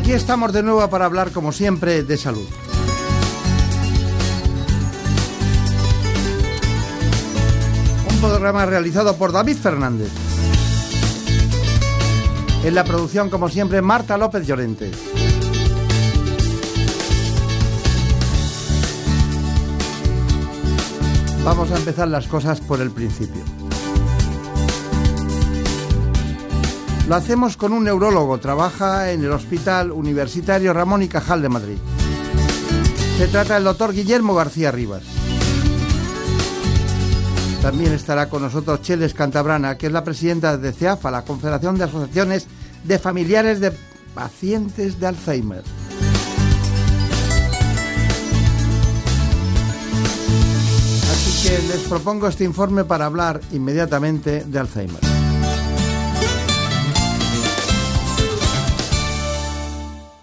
Aquí estamos de nuevo para hablar, como siempre, de salud. Un programa realizado por David Fernández. En la producción, como siempre, Marta López Llorente. Vamos a empezar las cosas por el principio. Lo hacemos con un neurólogo, trabaja en el Hospital Universitario Ramón y Cajal de Madrid. Se trata del doctor Guillermo García Rivas. También estará con nosotros Cheles Cantabrana, que es la presidenta de CEAFA, la Confederación de Asociaciones de Familiares de Pacientes de Alzheimer. Así que les propongo este informe para hablar inmediatamente de Alzheimer.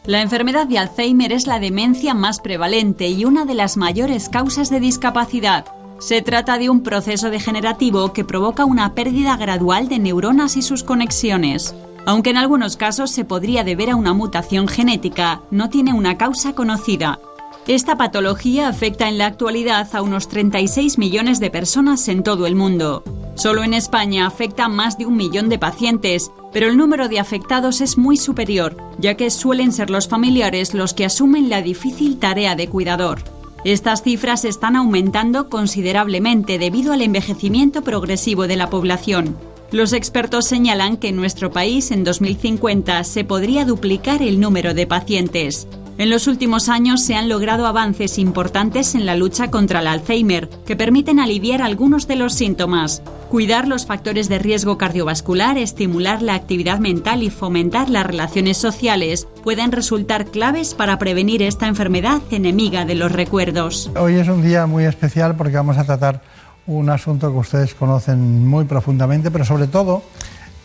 La enfermedad de Alzheimer es la demencia más prevalente y una de las mayores causas de discapacidad. Se trata de un proceso degenerativo que provoca una pérdida gradual de neuronas y sus conexiones. Aunque en algunos casos se podría deber a una mutación genética, no tiene una causa conocida. Esta patología afecta en la actualidad a unos 36 millones de personas en todo el mundo. Solo en España afecta a más de un millón de pacientes, pero el número de afectados es muy superior, ya que suelen ser los familiares los que asumen la difícil tarea de cuidador. Estas cifras están aumentando considerablemente debido al envejecimiento progresivo de la población. Los expertos señalan que en nuestro país en 2050 se podría duplicar el número de pacientes. En los últimos años se han logrado avances importantes en la lucha contra el Alzheimer, que permiten aliviar algunos de los síntomas, cuidar los factores de riesgo cardiovascular, estimular la actividad mental y fomentar las relaciones sociales pueden resultar claves para prevenir esta enfermedad enemiga de los recuerdos. Hoy es un día muy especial porque vamos a tratar un asunto que ustedes conocen muy profundamente, pero sobre todo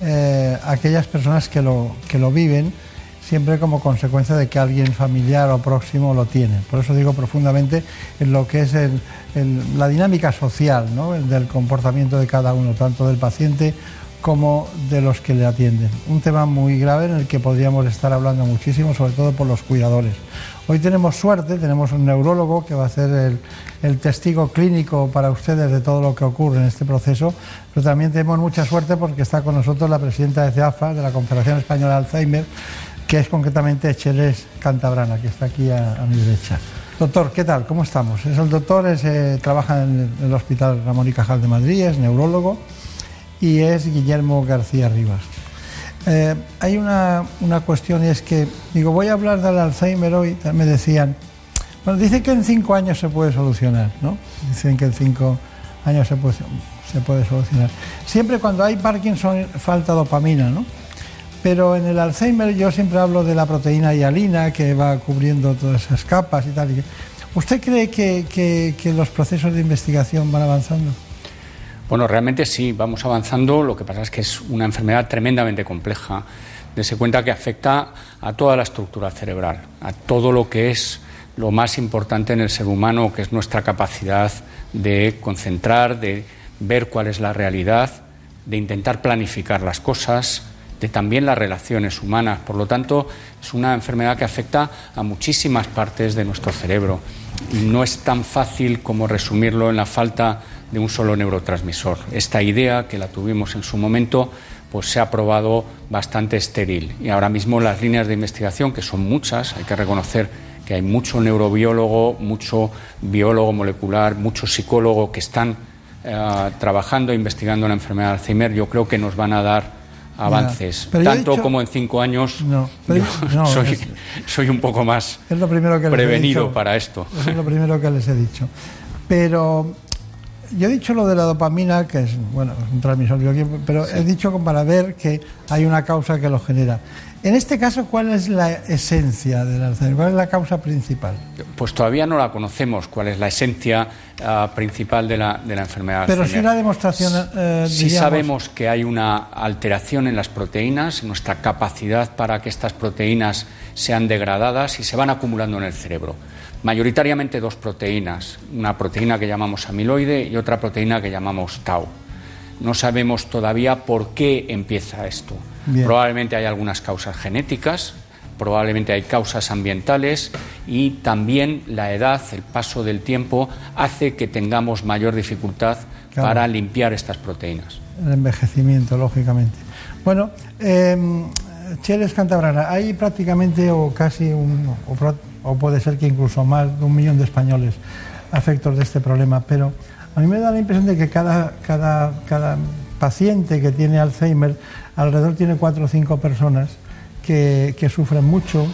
eh, aquellas personas que lo, que lo viven siempre como consecuencia de que alguien familiar o próximo lo tiene. Por eso digo profundamente en lo que es la dinámica social del comportamiento de cada uno, tanto del paciente como de los que le atienden. Un tema muy grave en el que podríamos estar hablando muchísimo, sobre todo por los cuidadores. Hoy tenemos suerte, tenemos un neurólogo que va a ser el, testigo clínico para ustedes de todo lo que ocurre en este proceso, pero también tenemos mucha suerte porque está con nosotros la presidenta de CEAFA, de la Confederación Española de Alzheimer, que es concretamente Cheles Cantabrana, que está aquí a, mi derecha. Doctor, ¿qué tal? ¿Cómo estamos? Es el doctor, eh, trabaja en el Hospital Ramón y Cajal de Madrid, es neurólogo y es Guillermo García Rivas. Eh, hay una, una, cuestión y es que, digo, voy a hablar del Alzheimer hoy, me decían, bueno, dicen que en cinco años se puede solucionar, ¿no? Dicen que en cinco años se puede, se puede solucionar. Siempre cuando hay Parkinson falta dopamina, ¿no? Pero en el Alzheimer yo siempre hablo de la proteína hialina que va cubriendo todas esas capas y tal. ¿Usted cree que, que, que los procesos de investigación van avanzando? Bueno, realmente sí, vamos avanzando. Lo que pasa es que es una enfermedad tremendamente compleja. Dese cuenta que afecta a toda la estructura cerebral, a todo lo que es lo más importante en el ser humano, que es nuestra capacidad de concentrar, de ver cuál es la realidad, de intentar planificar las cosas, de también las relaciones humanas. Por lo tanto, es una enfermedad que afecta a muchísimas partes de nuestro cerebro y no es tan fácil como resumirlo en la falta de un solo neurotransmisor. Esta idea, que la tuvimos en su momento, pues se ha probado bastante estéril. Y ahora mismo las líneas de investigación, que son muchas, hay que reconocer que hay mucho neurobiólogo, mucho biólogo molecular, mucho psicólogo que están eh, trabajando e investigando la enfermedad de Alzheimer, yo creo que nos van a dar avances, tanto como en cinco años. No, soy, soy, un poco más lo primero que prevenido para esto. es lo primero que les he dicho. Pero yo he dicho lo de la dopamina, que es bueno, un transmisor pero he dicho para ver que hay una causa que lo genera. En este caso, ¿cuál es la esencia del Alzheimer? ¿Cuál es la causa principal? Pues todavía no la conocemos, cuál es la esencia ah, principal de la, de la enfermedad. Pero si la demostración. Eh, sí sabemos que hay una alteración en las proteínas, en nuestra capacidad para que estas proteínas sean degradadas y se van acumulando en el cerebro. Mayoritariamente dos proteínas, una proteína que llamamos amiloide y otra proteína que llamamos tau. No sabemos todavía por qué empieza esto. Probablemente hay algunas causas genéticas, probablemente hay causas ambientales y también la edad, el paso del tiempo, hace que tengamos mayor dificultad para limpiar estas proteínas. El envejecimiento, lógicamente. Bueno, eh, Cheles Cantabrana, hay prácticamente o casi un, o, o, puede ser que incluso más de un millón de españoles afectos de este problema, pero a mí me da la impresión de que cada, cada, cada paciente que tiene Alzheimer alrededor tiene cuatro o cinco personas que, sufren mucho,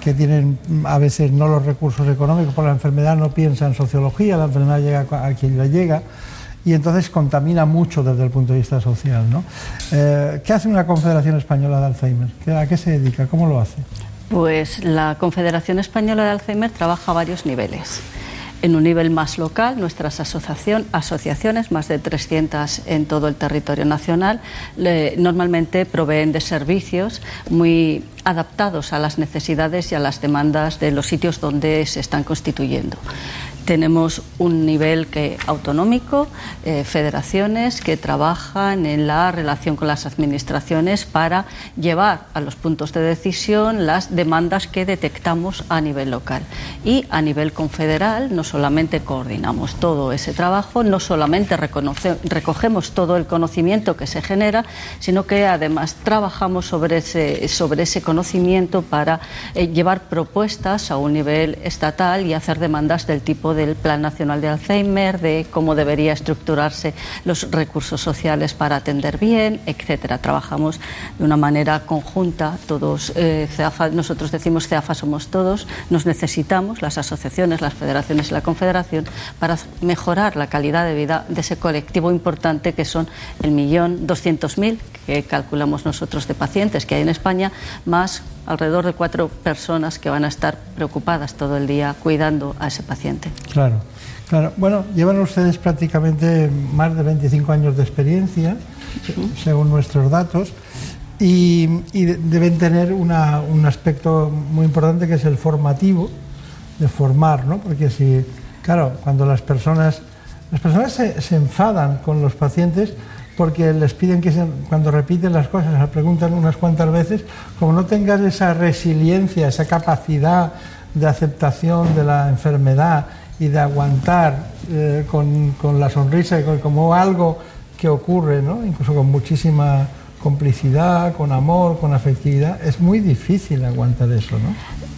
que tienen a veces no los recursos económicos por la enfermedad, no piensa en sociología, la enfermedad llega a quien le llega y entonces contamina mucho desde el punto de vista social. ¿no? Eh, ¿Qué hace una Confederación Española de Alzheimer? ¿A qué se dedica? ¿Cómo lo hace? Pues la Confederación Española de Alzheimer trabaja a varios niveles. En un nivel más local, nuestras asociaciones, más de 300 en todo el territorio nacional, normalmente proveen de servicios muy adaptados a las necesidades y a las demandas de los sitios donde se están constituyendo. Tenemos un nivel que, autonómico, eh, federaciones que trabajan en la relación con las administraciones para llevar a los puntos de decisión las demandas que detectamos a nivel local. Y a nivel confederal no solamente coordinamos todo ese trabajo, no solamente recogemos todo el conocimiento que se genera, sino que además trabajamos sobre ese, sobre ese conocimiento para eh, llevar propuestas a un nivel estatal y hacer demandas del tipo del Plan Nacional de Alzheimer, de cómo debería estructurarse los recursos sociales para atender bien, etcétera. Trabajamos de una manera conjunta, todos, eh, nosotros decimos CEAFA somos todos, nos necesitamos, las asociaciones, las federaciones y la confederación, para mejorar la calidad de vida de ese colectivo importante que son el millón doscientos mil que calculamos nosotros de pacientes que hay en España, más alrededor de cuatro personas que van a estar preocupadas todo el día cuidando a ese paciente. Claro, claro. Bueno, llevan ustedes prácticamente más de 25 años de experiencia, según nuestros datos, y, deben tener un aspecto muy importante que es el formativo, de formar, ¿no? Porque si, claro, cuando las personas, las personas se, se enfadan con los pacientes, porque les piden que cuando repiten las cosas, se preguntan unas cuantas veces, como no tengas esa resiliencia, esa capacidad de aceptación de la enfermedad y de aguantar eh, con, con, la sonrisa como algo que ocurre, ¿no? incluso con muchísima complicidad, con amor, con afectividad, es muy difícil aguantar eso, ¿no?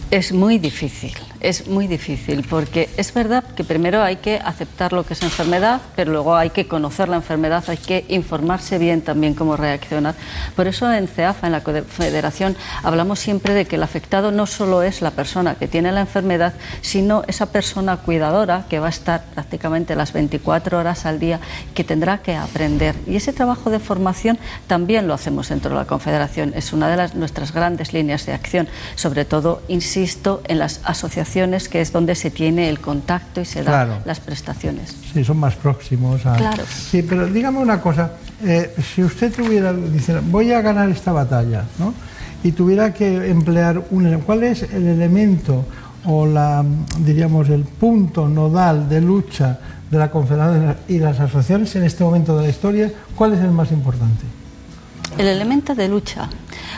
Es muy difícil, es muy difícil, porque es verdad que primero hay que aceptar lo que es enfermedad, pero luego hay que conocer la enfermedad, hay que informarse bien también cómo reaccionar. Por eso en CEAFA, en la Federación, hablamos siempre de que el afectado no solo es la persona que tiene la enfermedad, sino esa persona cuidadora que va a estar prácticamente las 24 horas al día, que tendrá que aprender. Y ese trabajo de formación también lo hacemos dentro de la Confederación, es una de las, nuestras grandes líneas de acción, sobre todo, insisto, en las asociaciones, que es donde se tiene el contacto y se dan las prestaciones. Sí, son más próximos. A... Claro. Sí, pero dígame una cosa, eh, si usted tuviera, dice, voy a ganar esta batalla, ¿no? Y tuviera que emplear un... ¿Cuál es el elemento o la, diríamos, el punto nodal de lucha de la Confederación y las asociaciones en este momento de la historia? ¿Cuál es el más importante? El elemento de lucha.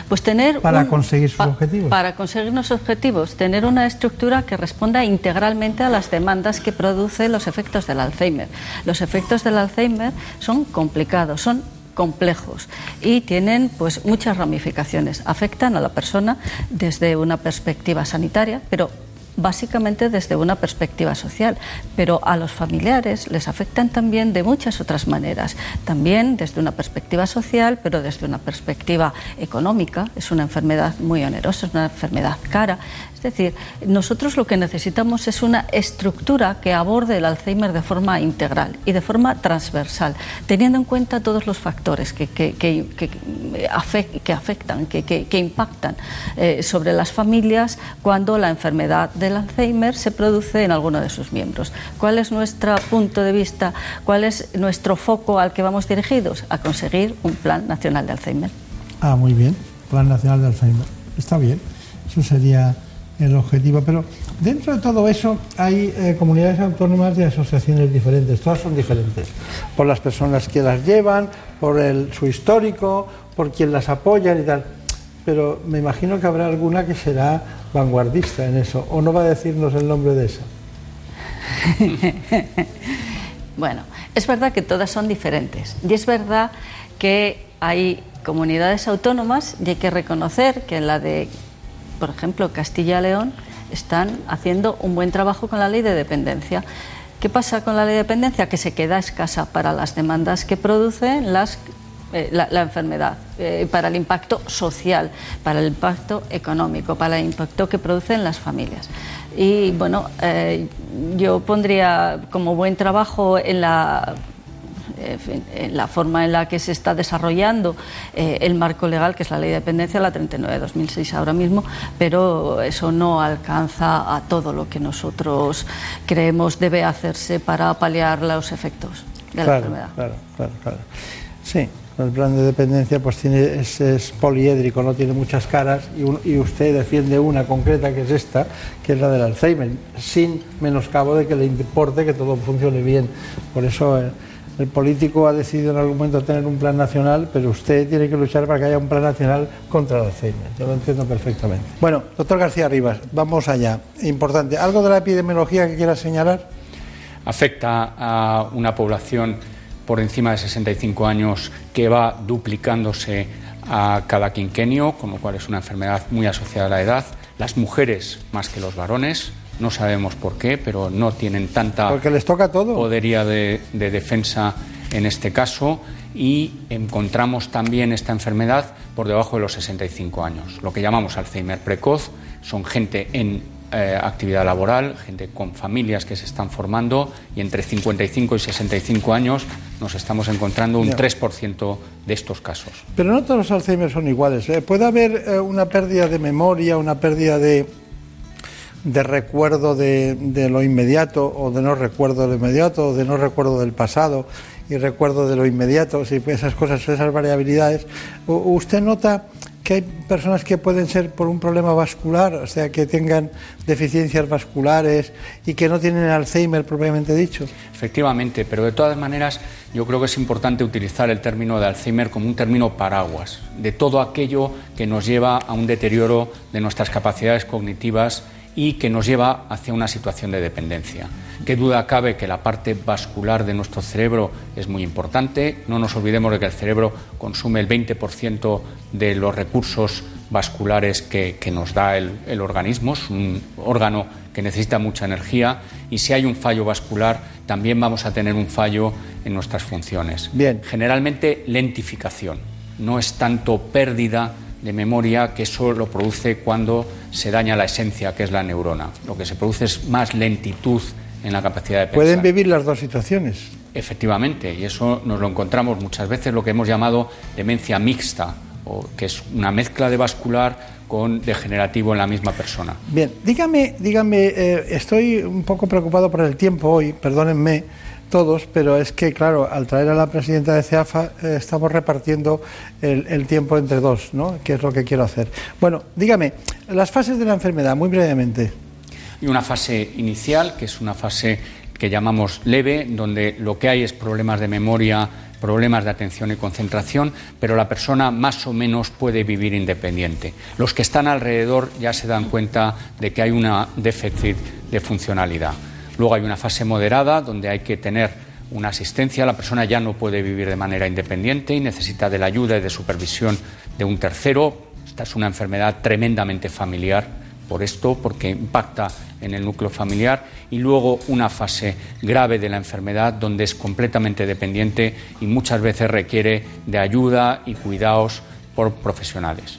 Pues tener para conseguir sus objetivos. Para conseguir los objetivos, tener una estructura que responda integralmente a las demandas que producen los efectos del Alzheimer. Los efectos del Alzheimer son complicados, son complejos y tienen pues muchas ramificaciones. Afectan a la persona desde una perspectiva sanitaria, pero básicamente desde una perspectiva social, pero a los familiares les afectan también de muchas otras maneras, también desde una perspectiva social, pero desde una perspectiva económica. Es una enfermedad muy onerosa, es una enfermedad cara. Es decir, nosotros lo que necesitamos es una estructura que aborde el Alzheimer de forma integral y de forma transversal, teniendo en cuenta todos los factores que, que, que, que afectan, que, impactan eh, sobre las familias cuando la enfermedad del Alzheimer se produce en alguno de sus miembros. ¿Cuál es nuestro punto de vista? ¿Cuál es nuestro foco al que vamos dirigidos? A conseguir un Plan Nacional de Alzheimer. Ah, muy bien, Plan Nacional de Alzheimer. Está bien. Eso sería el objetivo. Pero dentro de todo eso hay eh, comunidades autónomas y asociaciones diferentes, todas son diferentes, por las personas que las llevan, por su histórico, por quien las apoyan y tal. Pero me imagino que habrá alguna que será vanguardista en eso, o no va a decirnos el nombre de esa. bueno, es verdad que todas son diferentes y es verdad que hay comunidades autónomas y hay que reconocer que la de por ejemplo, Castilla y León están haciendo un buen trabajo con la ley de dependencia. ¿Qué pasa con la ley de dependencia? Que se queda escasa para las demandas que produce las, eh, la, enfermedad, eh, para el impacto social, para el impacto económico, para el impacto que produce en las familias. Y bueno, eh, yo pondría como buen trabajo en la en la forma en la que se está desarrollando eh, el marco legal, que es la ley de dependencia, la 39 de 2006 ahora mismo, pero eso no alcanza a todo lo que nosotros creemos debe hacerse para paliar los efectos de la enfermedad. Claro, claro, claro. Sí, el plan de dependencia pues tiene, es, poliédrico, no tiene muchas caras y, usted defiende una concreta que es esta, que es la del Alzheimer, sin menoscabo de que le importe que todo funcione bien. Por eso... Eh, el político ha decidido en algún momento tener un plan nacional, pero usted tiene que luchar para que haya un plan nacional contra el Alzheimer. Yo lo entiendo perfectamente. Bueno, doctor García Rivas, vamos allá. Importante. ¿Algo de la epidemiología que quiera señalar? Afecta a una población por encima de 65 años que va duplicándose a cada quinquenio, con lo cual es una enfermedad muy asociada a la edad. Las mujeres más que los varones, no sabemos por qué, pero no tienen tanta Porque les toca todo. podería de, defensa en este caso y encontramos también esta enfermedad por debajo de los 65 años. Lo que llamamos Alzheimer precoz son gente en eh, actividad laboral, gente con familias que se están formando y entre 55 y 65 años nos estamos encontrando un 3% de estos casos. Pero no todos los Alzheimer son iguales. ¿eh? Puede haber eh, una pérdida de memoria, una pérdida de de recuerdo de, de, lo inmediato o de no recuerdo de lo inmediato o de no recuerdo del pasado y recuerdo de lo inmediato, si esas cosas, esas variabilidades, ¿usted nota que hay personas que pueden ser por un problema vascular, o sea, que tengan deficiencias vasculares y que no tienen Alzheimer propiamente dicho? Efectivamente, pero de todas maneras yo creo que es importante utilizar el término de Alzheimer como un término paraguas, de todo aquello que nos lleva a un deterioro de nuestras capacidades cognitivas y que nos lleva hacia una situación de dependencia. Qué duda cabe que la parte vascular de nuestro cerebro es muy importante. No nos olvidemos de que el cerebro consume el 20% de los recursos vasculares que, nos da el, organismo. Es un órgano que necesita mucha energía y si hay un fallo vascular también vamos a tener un fallo en nuestras funciones. Bien. Generalmente lentificación. No es tanto pérdida de memoria que eso lo produce cuando se daña la esencia, que es la neurona. Lo que se produce es más lentitud en la capacidad de pensar. Pueden vivir las dos situaciones. Efectivamente, y eso nos lo encontramos muchas veces lo que hemos llamado demencia mixta, o que es una mezcla de vascular con degenerativo en la misma persona. Bien, dígame, dígame, eh, estoy un poco preocupado por el tiempo hoy, perdónenme todos, pero es que, claro, al traer a la presidenta de CEAFA eh, estamos repartiendo el, tiempo entre dos, ¿no? Que es lo que quiero hacer. Bueno, dígame, las fases de la enfermedad, muy brevemente. Y una fase inicial, que es una fase que llamamos leve, donde lo que hay es problemas de memoria, problemas de atención y concentración, pero la persona más o menos puede vivir independiente. Los que están alrededor ya se dan cuenta de que hay un déficit de funcionalidad. Luego hay una fase moderada donde hay que tener una asistencia, la persona ya no puede vivir de manera independiente y necesita de la ayuda y de supervisión de un tercero. Esta es una enfermedad tremendamente familiar, por esto, porque impacta en el núcleo familiar, y luego una fase grave de la enfermedad donde es completamente dependiente y muchas veces requiere de ayuda y cuidados por profesionales.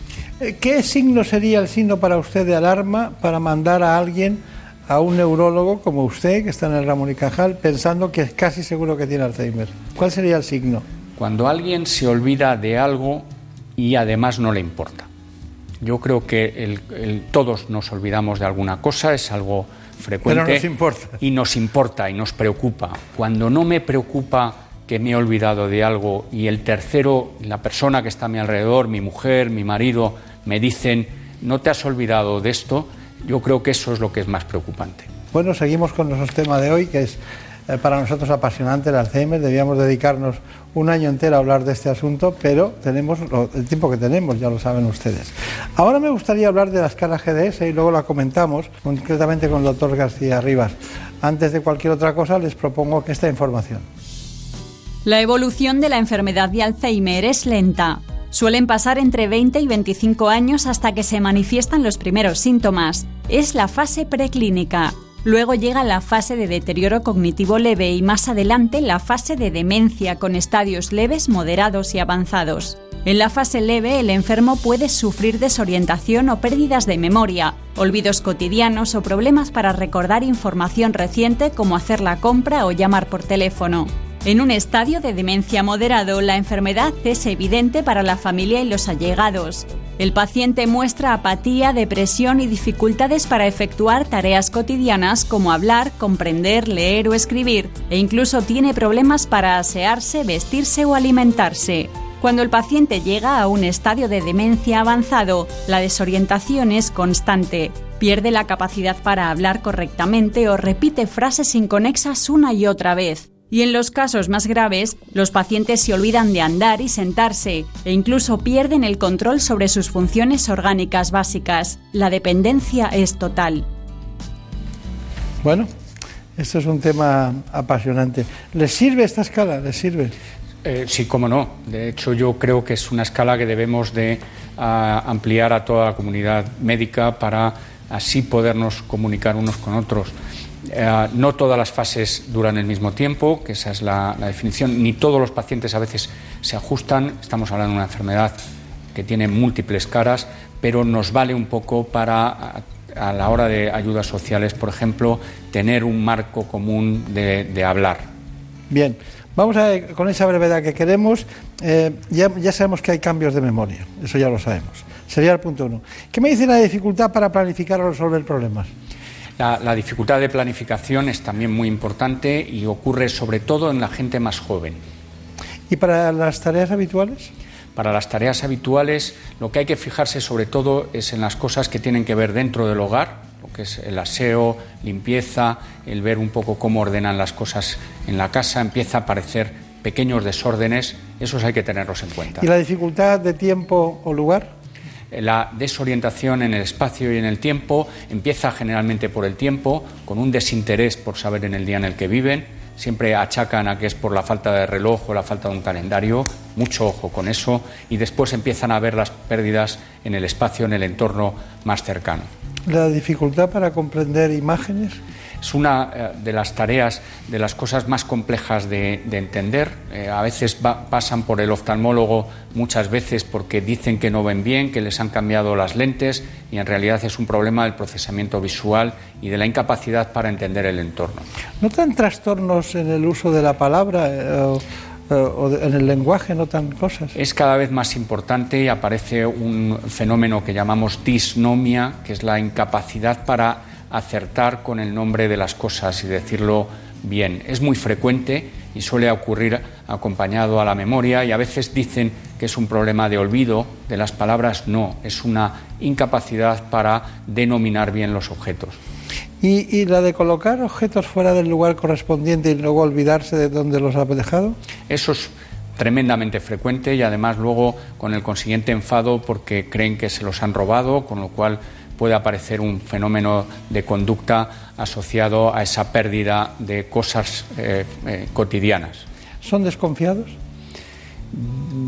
¿Qué signo sería el signo para usted de alarma para mandar a alguien a un neurólogo como usted, que está en el Ramón y Cajal, pensando que es casi seguro que tiene Alzheimer? ¿Cuál sería el signo? Cuando alguien se olvida de algo y además no le importa. Yo creo que todos nos olvidamos de alguna cosa, es algo frecuente. Pero nos importa. Y nos importa y nos preocupa. Cuando no me preocupa que me he olvidado de algo y el tercero, la persona que está a mi alrededor, mi mujer, mi marido, me dicen, no te has olvidado de esto, yo creo que eso es lo que es más preocupante. Bueno, seguimos con nuestro tema de hoy, que es eh, para nosotros apasionante el Alzheimer. Debíamos dedicarnos un año entero a hablar de este asunto, pero tenemos el tiempo que tenemos, ya lo saben ustedes. Ahora me gustaría hablar de la escala GDS y luego la comentamos concretamente con el doctor García Rivas. Antes de cualquier otra cosa, les propongo que esta información. La evolución de la enfermedad de Alzheimer es lenta. Suelen pasar entre 20 y 25 años hasta que se manifiestan los primeros síntomas. Es la fase preclínica. Luego llega la fase de deterioro cognitivo leve y más adelante la fase de demencia con estadios leves, moderados y avanzados. En la fase leve el enfermo puede sufrir desorientación o pérdidas de memoria, olvidos cotidianos o problemas para recordar información reciente como hacer la compra o llamar por teléfono. En un estadio de demencia moderado, la enfermedad es evidente para la familia y los allegados. El paciente muestra apatía, depresión y dificultades para efectuar tareas cotidianas como hablar, comprender, leer o escribir, e incluso tiene problemas para asearse, vestirse o alimentarse. Cuando el paciente llega a un estadio de demencia avanzado, la desorientación es constante. Pierde la capacidad para hablar correctamente o repite frases inconexas una y otra vez y en los casos más graves, los pacientes se olvidan de andar y sentarse e incluso pierden el control sobre sus funciones orgánicas básicas. La dependencia es total. Bueno, esto es un tema apasionante. ¿Les sirve esta escala? ¿Les sirve? Eh, sí, cómo no. De hecho, yo creo que es una escala que debemos de ah, ampliar a toda la comunidad médica para así podernos comunicar unos con otros. Eh, no todas las fases duran el mismo tiempo, que esa es la, definición, ni todos los pacientes a veces se ajustan. Estamos hablando de una enfermedad que tiene múltiples caras, pero nos vale un poco para, a, la hora de ayudas sociales, por ejemplo, tener un marco común de, hablar. Bien, vamos a con esa brevedad que queremos. Eh, ya, ya sabemos que hay cambios de memoria, eso ya lo sabemos. Sería el punto uno. ¿Qué me dice la dificultad para planificar o resolver problemas? La, dificultad de planificación es también muy importante y ocurre sobre todo en la gente más joven. ¿Y para las tareas habituales? Para las tareas habituales lo que hay que fijarse sobre todo es en las cosas que tienen que ver dentro del hogar, lo que es el aseo, limpieza, el ver un poco cómo ordenan las cosas en la casa, empieza a aparecer pequeños desórdenes, esos hay que tenerlos en cuenta. ¿Y la dificultad de tiempo o lugar? La desorientación en el espacio y en el tiempo empieza generalmente por el tiempo, con un desinterés por saber en el día en el que viven. Siempre achacan a que es por la falta de reloj o la falta de un calendario. Mucho ojo con eso. Y después empiezan a ver las pérdidas en el espacio, en el entorno más cercano. ¿La dificultad para comprender imágenes? Es una eh, de las tareas, de las cosas más complejas de, entender. Eh, a veces pasan por el oftalmólogo muchas veces porque dicen que no ven bien, que les han cambiado las lentes y en realidad es un problema del procesamiento visual y de la incapacidad para entender el entorno. ¿Notan trastornos en el uso de la palabra? Eh, o en el lenguaje notan cosas. Es cada vez más importante y aparece un fenómeno que llamamos disnomia, que es la incapacidad para acertar con el nombre de las cosas y decirlo bien. Es muy frecuente y suele ocurrir acompañado a la memoria y a veces dicen que es un problema de olvido de las palabras, no, es una incapacidad para denominar bien los objetos. ¿Y, la de colocar objetos fuera del lugar correspondiente y luego olvidarse de dónde los ha dejado? Eso es tremendamente frecuente y además luego con el consiguiente enfado porque creen que se los han robado, con lo cual puede aparecer un fenómeno de conducta asociado a esa pérdida de cosas eh, eh, cotidianas. ¿Son desconfiados?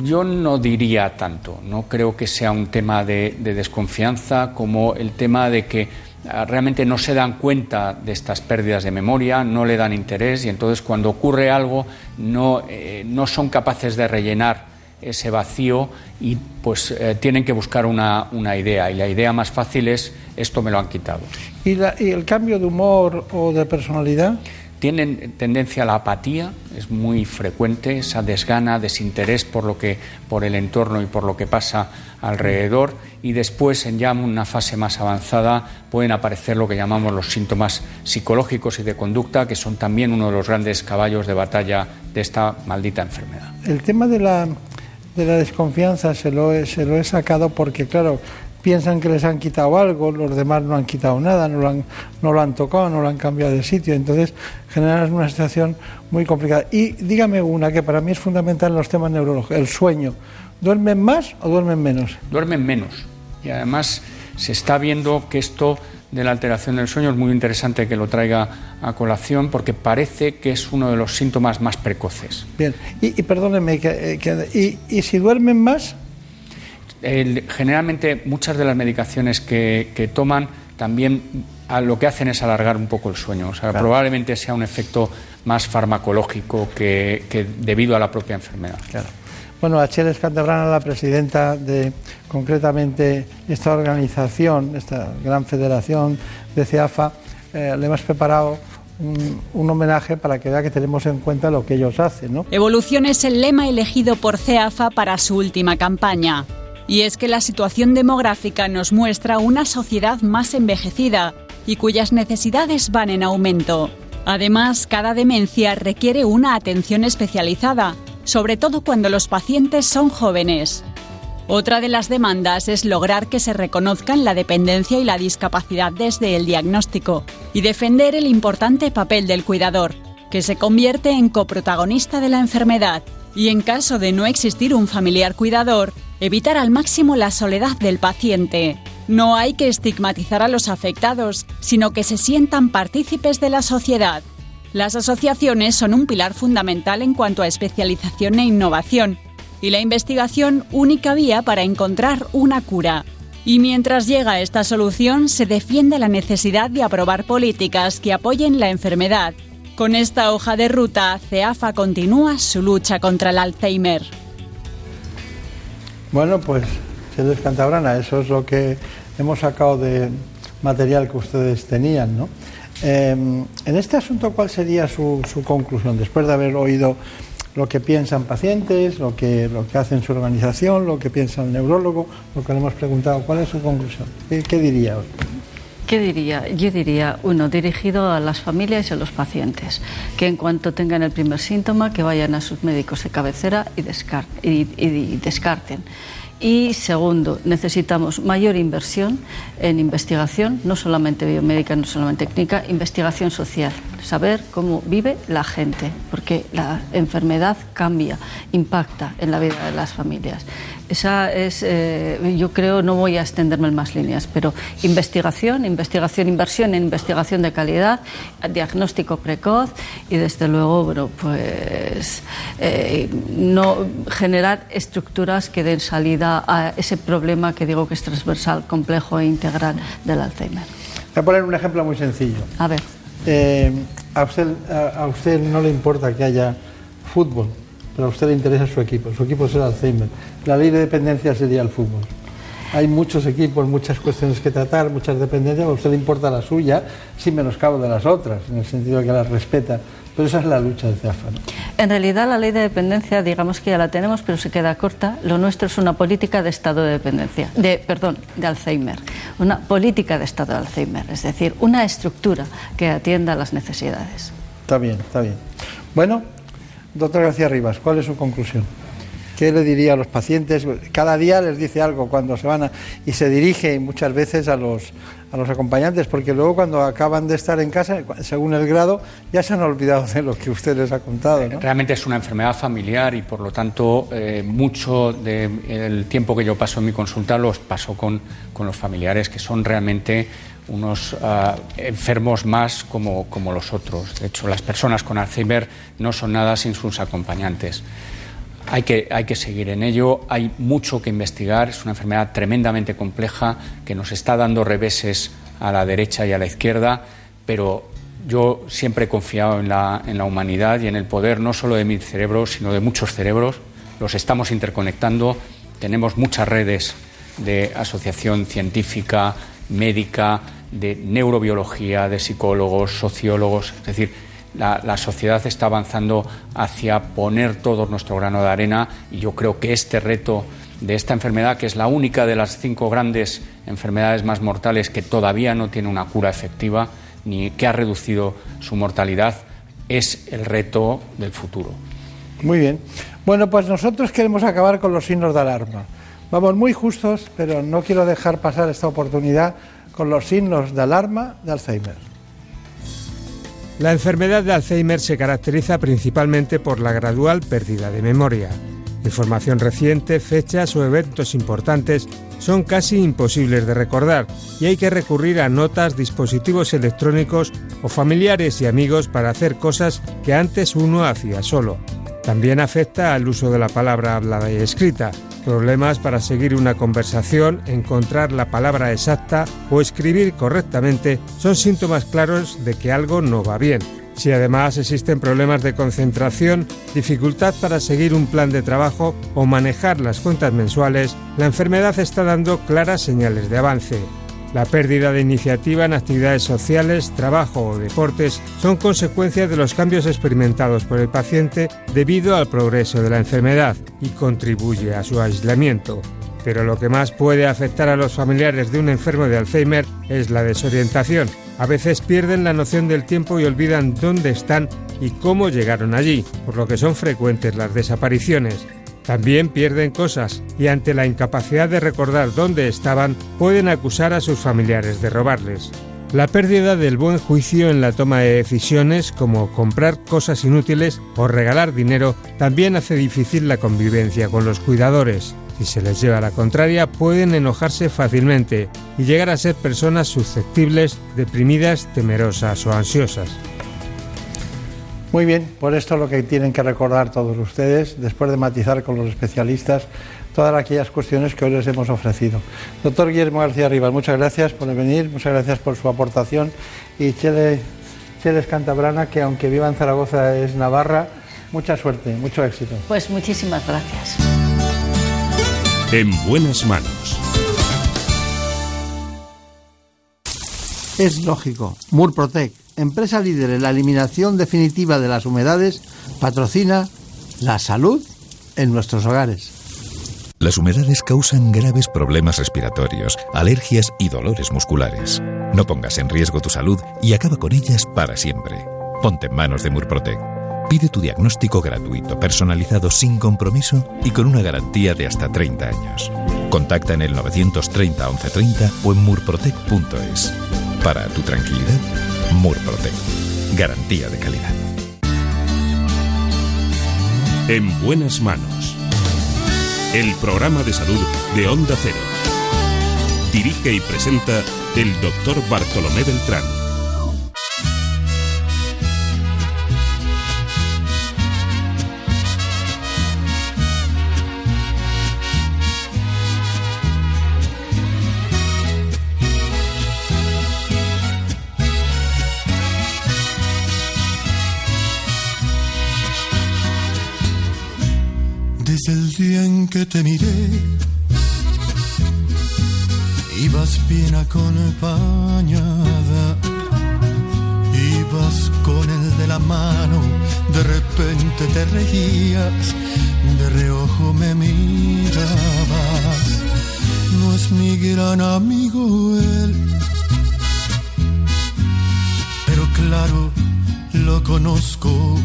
Yo no diría tanto, no creo que sea un tema de, desconfianza como el tema de que ah, realmente no se dan cuenta de estas pérdidas de memoria, no le dan interés y entonces cuando ocurre algo no, eh, no son capaces de rellenar ese vacío y pues eh, tienen que buscar una, una, idea y la idea más fácil es esto me lo han quitado. ¿Y, ¿Y el cambio de humor o de personalidad? tienen tendencia a la apatía, es muy frecuente esa desgana, desinterés por lo que por el entorno y por lo que pasa alrededor y después en ya una fase más avanzada pueden aparecer lo que llamamos los síntomas psicológicos y de conducta que son también uno de los grandes caballos de batalla de esta maldita enfermedad. El tema de la de la desconfianza se lo se lo he sacado porque claro, piensan que les han quitado algo, los demás no han quitado nada, no lo han, no lo han tocado, no lo han cambiado de sitio. Entonces generan una situación muy complicada. Y dígame una que para mí es fundamental en los temas neurológicos, el sueño. ¿Duermen más o duermen menos? Duermen menos. Y además se está viendo que esto de la alteración del sueño es muy interesante que lo traiga a colación porque parece que es uno de los síntomas más precoces. Bien, y, perdónenme, y, ¿y si duermen más? generalmente muchas de las medicaciones que, toman también lo que hacen es alargar un poco el sueño. O sea, probablemente sea un efecto más farmacológico que, debido a la propia enfermedad. Claro. Bueno, Acheles Cantabrana, la presidenta de concretamente esta organización, esta gran federación de CEAFA, eh, le hemos preparado un, un, homenaje para que vea que tenemos en cuenta lo que ellos hacen. ¿no? Evolución es el lema elegido por CEAFA para su última campaña. Y es que la situación demográfica nos muestra una sociedad más envejecida y cuyas necesidades van en aumento. Además, cada demencia requiere una atención especializada, sobre todo cuando los pacientes son jóvenes. Otra de las demandas es lograr que se reconozcan la dependencia y la discapacidad desde el diagnóstico y defender el importante papel del cuidador, que se convierte en coprotagonista de la enfermedad y en caso de no existir un familiar cuidador, evitar al máximo la soledad del paciente. No hay que estigmatizar a los afectados, sino que se sientan partícipes de la sociedad. Las asociaciones son un pilar fundamental en cuanto a especialización e innovación, y la investigación única vía para encontrar una cura. Y mientras llega esta solución, se defiende la necesidad de aprobar políticas que apoyen la enfermedad. Con esta hoja de ruta, CEAFA continúa su lucha contra el Alzheimer. Bueno, pues, señores Cantabrana, eso es lo que hemos sacado de material que ustedes tenían, ¿no? Em, en este asunto, ¿cuál sería su, conclusión? Después de haber oído lo que piensan pacientes, lo que, lo que hace su organización, lo que piensa el neurólogo, lo que le hemos preguntado, ¿cuál es su conclusión? ¿Qué, diría? ¿Qué diría? Yo diría, uno, dirigido a las familias y a los pacientes, que en cuanto tengan el primer síntoma, que vayan a sus médicos de cabecera y descarten. Y segundo, necesitamos mayor inversión en investigación, no solamente biomédica, no solamente técnica, investigación social, saber cómo vive la gente, porque la enfermedad cambia, impacta en la vida de las familias. Esa es, eh, yo creo, no voy a extenderme en más líneas, pero investigación, investigación, inversión en investigación de calidad, diagnóstico precoz y desde luego, bueno, pues eh, no generar estructuras que den salida a ese problema que digo que es transversal, complejo e integral del Alzheimer. Voy a poner un ejemplo muy sencillo. A ver. Eh, a, usted, a usted no le importa que haya fútbol, pero a usted le interesa su equipo. Su equipo es el Alzheimer. La ley de dependencia sería el fútbol. Hay muchos equipos, muchas cuestiones que tratar, muchas dependencias. A usted le importa la suya, sin menoscabo de las otras, en el sentido de que las respeta. Pero esa es la lucha de CEAFA. En realidad, la ley de dependencia, digamos que ya la tenemos, pero se queda corta. Lo nuestro es una política de estado de dependencia, de, perdón, de Alzheimer. Una política de estado de Alzheimer, es decir, una estructura que atienda a las necesidades. Está bien, está bien. Bueno, Doctor García Rivas, ¿cuál es su conclusión? ¿Qué le diría a los pacientes? Cada día les dice algo cuando se van y se dirige muchas veces a los, a los acompañantes, porque luego cuando acaban de estar en casa, según el grado, ya se han olvidado de lo que usted les ha contado. Realmente es una enfermedad familiar y por lo tanto eh, mucho del tiempo que yo paso en mi consulta los paso con, con los familiares, que son realmente unos ah, enfermos más como, los otros. De hecho, las personas con Alzheimer no son nada sin sus acompañantes. hay que, hay que seguir en ello, hay mucho que investigar, es una enfermedad tremendamente compleja que nos está dando reveses a la derecha y a la izquierda, pero yo siempre he confiado en la, en la humanidad y en el poder no solo de mi cerebro, sino de muchos cerebros. Los estamos interconectando, tenemos muchas redes de asociación científica, médica, de neurobiología, de psicólogos, sociólogos, es decir, la, sociedad está avanzando hacia poner todo nuestro grano de arena y yo creo que este reto de esta enfermedad, que es la única de las cinco grandes enfermedades más mortales que todavía no tiene una cura efectiva ni que ha reducido su mortalidad, es el reto del futuro. Muy bien. Bueno, pues nosotros queremos acabar con los signos de alarma. Vamos muy justos, pero no quiero dejar pasar esta oportunidad con los signos de alarma de Alzheimer. La enfermedad de Alzheimer se caracteriza principalmente por la gradual pérdida de memoria. Información reciente, fechas o eventos importantes son casi imposibles de recordar y hay que recurrir a notas, dispositivos electrónicos o familiares y amigos para hacer cosas que antes uno hacía solo. También afecta al uso de la palabra hablada y escrita, problemas para seguir una conversación, encontrar la palabra exacta o escribir correctamente son síntomas claros de que algo no va bien. Si además existen problemas de concentración, dificultad para seguir un plan de trabajo o manejar las cuentas mensuales, la enfermedad está dando claras señales de avance. La pérdida de iniciativa en actividades sociales, trabajo o deportes son consecuencias de los cambios experimentados por el paciente debido al progreso de la enfermedad y contribuye a su aislamiento. Pero lo que más puede afectar a los familiares de un enfermo de Alzheimer es la desorientación. A veces pierden la noción del tiempo y olvidan dónde están y cómo llegaron allí, por lo que son frecuentes las desapariciones. También pierden cosas y ante la incapacidad de recordar dónde estaban pueden acusar a sus familiares de robarles. La pérdida del buen juicio en la toma de decisiones como comprar cosas inútiles o regalar dinero también hace difícil la convivencia con los cuidadores. Si se les lleva la contraria, pueden enojarse fácilmente y llegar a ser personas susceptibles, deprimidas, temerosas o ansiosas. Muy bien, por esto lo que tienen que recordar todos ustedes, después de matizar con los especialistas todas aquellas cuestiones que hoy les hemos ofrecido. Doctor Guillermo García Rivas, muchas gracias por venir, muchas gracias por su aportación. Y Chele, Cheles Cantabrana, que aunque viva en Zaragoza es Navarra, mucha suerte, mucho éxito. Pues muchísimas gracias. En buenas manos. Es lógico. Murprotec, empresa líder en la eliminación definitiva de las humedades, patrocina la salud en nuestros hogares. Las humedades causan graves problemas respiratorios, alergias y dolores musculares. No pongas en riesgo tu salud y acaba con ellas para siempre. Ponte en manos de Murprotec. Pide tu diagnóstico gratuito, personalizado sin compromiso y con una garantía de hasta 30 años. Contacta en el 930 1130 o en murprotec.es. Para tu tranquilidad, Murprotec. Garantía de calidad. En buenas manos. El programa de salud de Onda Cero. Dirige y presenta el doctor Bartolomé Beltrán. Desde el día en que te miré, ibas bien acompañada, ibas con el de la mano, de repente te reías, de reojo me mirabas. No es mi gran amigo él, pero claro, lo conozco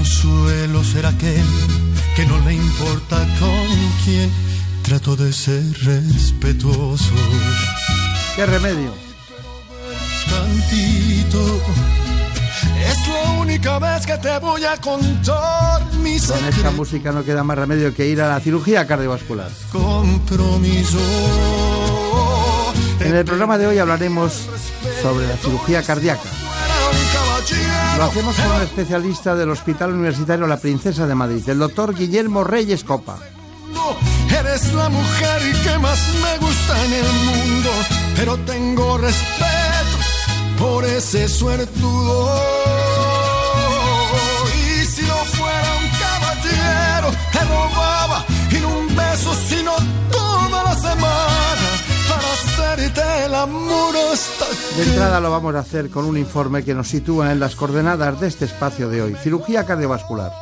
y no suelo ser aquel que no le importa con quién. Trato de ser respetuoso. ¿Qué remedio? Tantito. Es la única vez que te voy a contar mis Con esta música no queda más remedio que ir a la cirugía cardiovascular. compromiso. En el programa de hoy hablaremos sobre la cirugía cardíaca. Lo hacemos con un especialista del Hospital Universitario La Princesa de Madrid, el doctor Guillermo Reyes Copa. Eres la mujer que más me gusta en el mundo, pero tengo respeto por ese suertudo. Y si no fuera un caballero, te robaba y un beso, sino toda la semana hacerte el amor hasta De entrada lo vamos a hacer con un informe que nos sitúa en las coordenadas de este espacio de hoy, cirugía cardiovascular.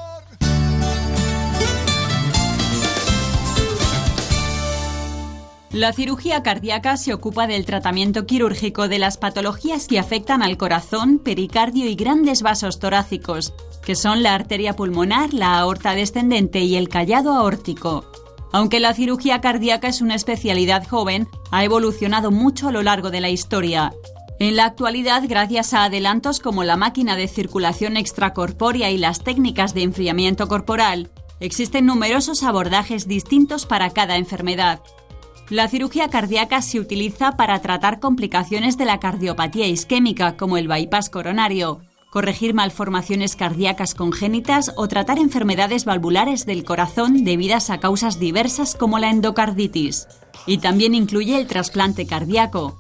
La cirugía cardíaca se ocupa del tratamiento quirúrgico de las patologías que afectan al corazón, pericardio y grandes vasos torácicos, que son la arteria pulmonar, la aorta descendente y el callado aórtico. Aunque la cirugía cardíaca es una especialidad joven, ha evolucionado mucho a lo largo de la historia. En la actualidad, gracias a adelantos como la máquina de circulación extracorpórea y las técnicas de enfriamiento corporal, existen numerosos abordajes distintos para cada enfermedad. La cirugía cardíaca se utiliza para tratar complicaciones de la cardiopatía isquémica como el bypass coronario, corregir malformaciones cardíacas congénitas o tratar enfermedades valvulares del corazón debidas a causas diversas como la endocarditis. Y también incluye el trasplante cardíaco.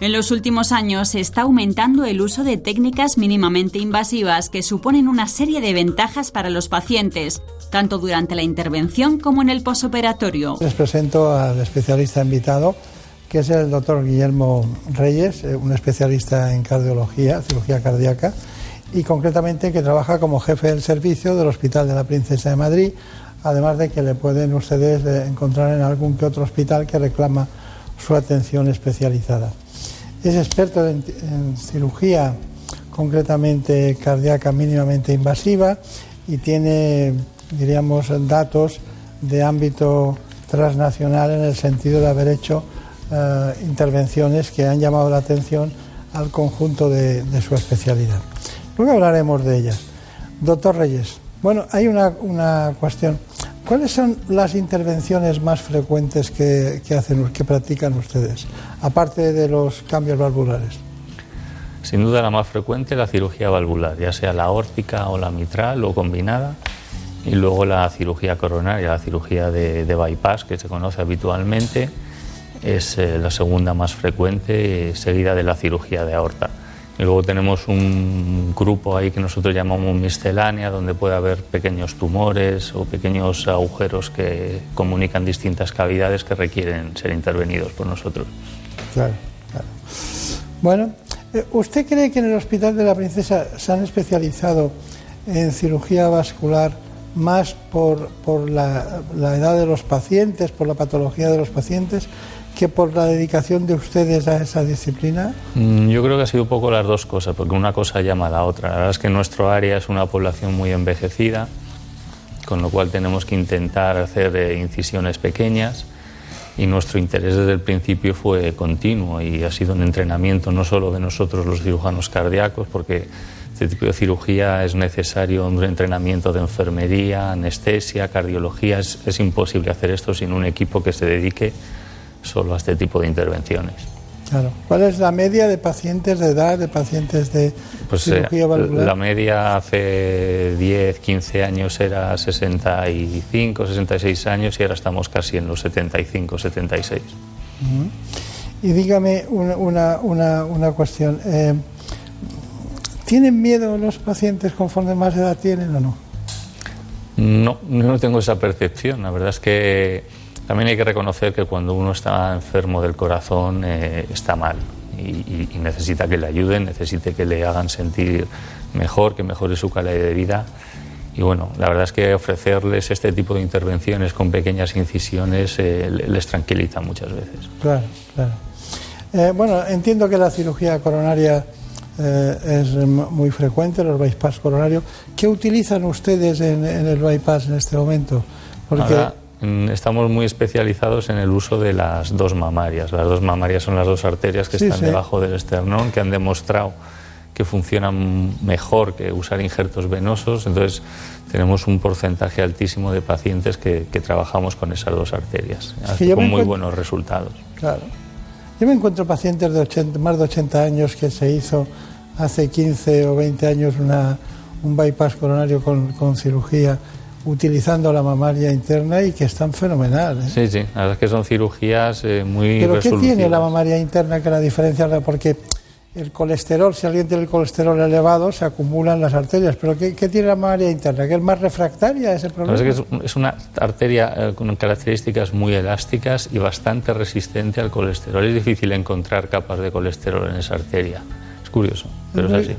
En los últimos años se está aumentando el uso de técnicas mínimamente invasivas que suponen una serie de ventajas para los pacientes, tanto durante la intervención como en el posoperatorio. Les presento al especialista invitado, que es el doctor Guillermo Reyes, eh, un especialista en cardiología, cirugía cardíaca, y concretamente que trabaja como jefe del servicio del Hospital de la Princesa de Madrid, además de que le pueden ustedes eh, encontrar en algún que otro hospital que reclama su atención especializada. Es experto en, cirugía concretamente cardíaca mínimamente invasiva y tiene diríamos, datos de ámbito transnacional en el sentido de haber hecho eh, intervenciones que han llamado la atención al conjunto de, su especialidad. Luego hablaremos de ellas. Doctor Reyes, bueno, hay una, una cuestión. ¿Cuáles son las intervenciones más frecuentes que, que, hacen, que practican ustedes, aparte de los cambios valvulares? Sin duda la más frecuente la cirugía valvular, ya sea la aórtica o la mitral o combinada y luego la cirugía coronaria, la cirugía de, bypass que se conoce habitualmente, es eh, la segunda más frecuente, seguida de la cirugía de aorta. Y luego tenemos un grupo ahí que nosotros llamamos miscelánea, donde puede haber pequeños tumores o pequeños agujeros que comunican distintas cavidades que requieren ser intervenidos por nosotros. Claro, claro. Bueno, eh, ¿usted cree que en el Hospital de la Princesa se han especializado en cirugía vascular más por, por la, la, edad de los pacientes, por la patología de los pacientes, que por la dedicación de ustedes a esa disciplina? Mm, yo creo que ha sido un poco las dos cosas, porque una cosa llama a la otra. La verdad es que nuestro área es una población muy envejecida, con lo cual tenemos que intentar hacer eh, incisiones pequeñas y nuestro interés desde el principio fue continuo y ha sido un entrenamiento no solo de nosotros los cirujanos cardíacos, porque este tipo de cirugía es necesario un entrenamiento de enfermería, anestesia, cardiología. Es, es, imposible hacer esto sin un equipo que se dedique solo a este tipo de intervenciones. Claro. ¿Cuál es la media de pacientes de edad, de pacientes de pues, cirugía eh, valvular? La media hace 10, 15 años era 65, 66 años y ahora estamos casi en los 75, 76. Uh -huh. Y dígame una, una, una, una cuestión. Eh, ¿Tienen miedo los pacientes conforme más edad tienen o no? No, no tengo esa percepción. La verdad es que también hay que reconocer que cuando uno está enfermo del corazón eh, está mal y, y, necesita que le ayuden, necesita que le hagan sentir mejor, que mejore su calidad de vida. Y bueno, la verdad es que ofrecerles este tipo de intervenciones con pequeñas incisiones eh, les tranquiliza muchas veces. Claro, claro. Eh, bueno, entiendo que la cirugía coronaria eh, es muy frecuente, los bypass coronarios. ¿Qué utilizan ustedes en, en el bypass en este momento? Porque Ahora, estamos muy especializados en el uso de las dos mamarias. Las dos mamarias son las dos arterias que sí, están sí. debajo del esternón, que han demostrado que funcionan mejor que usar injertos venosos. Entonces, tenemos un porcentaje altísimo de pacientes que, que trabajamos con esas dos arterias, con muy buenos resultados. Claro. Yo me encuentro pacientes de 80, más de 80 años que se hizo hace 15 o 20 años una, un bypass coronario con, con cirugía utilizando la mamaria interna y que están fenomenal. ¿eh? Sí, sí, la verdad es que son cirugías eh, muy ¿Pero qué tiene la mamaria interna que la diferencia? Porque el colesterol, si alguien tiene el colesterol elevado, se acumula en las arterias. ¿Pero qué, qué tiene la mamaria interna? ¿Que es más refractaria ese problema? es que es, es una arteria eh, con características muy elásticas y bastante resistente al colesterol. Es difícil encontrar capas de colesterol en esa arteria. Es curioso, pero es así.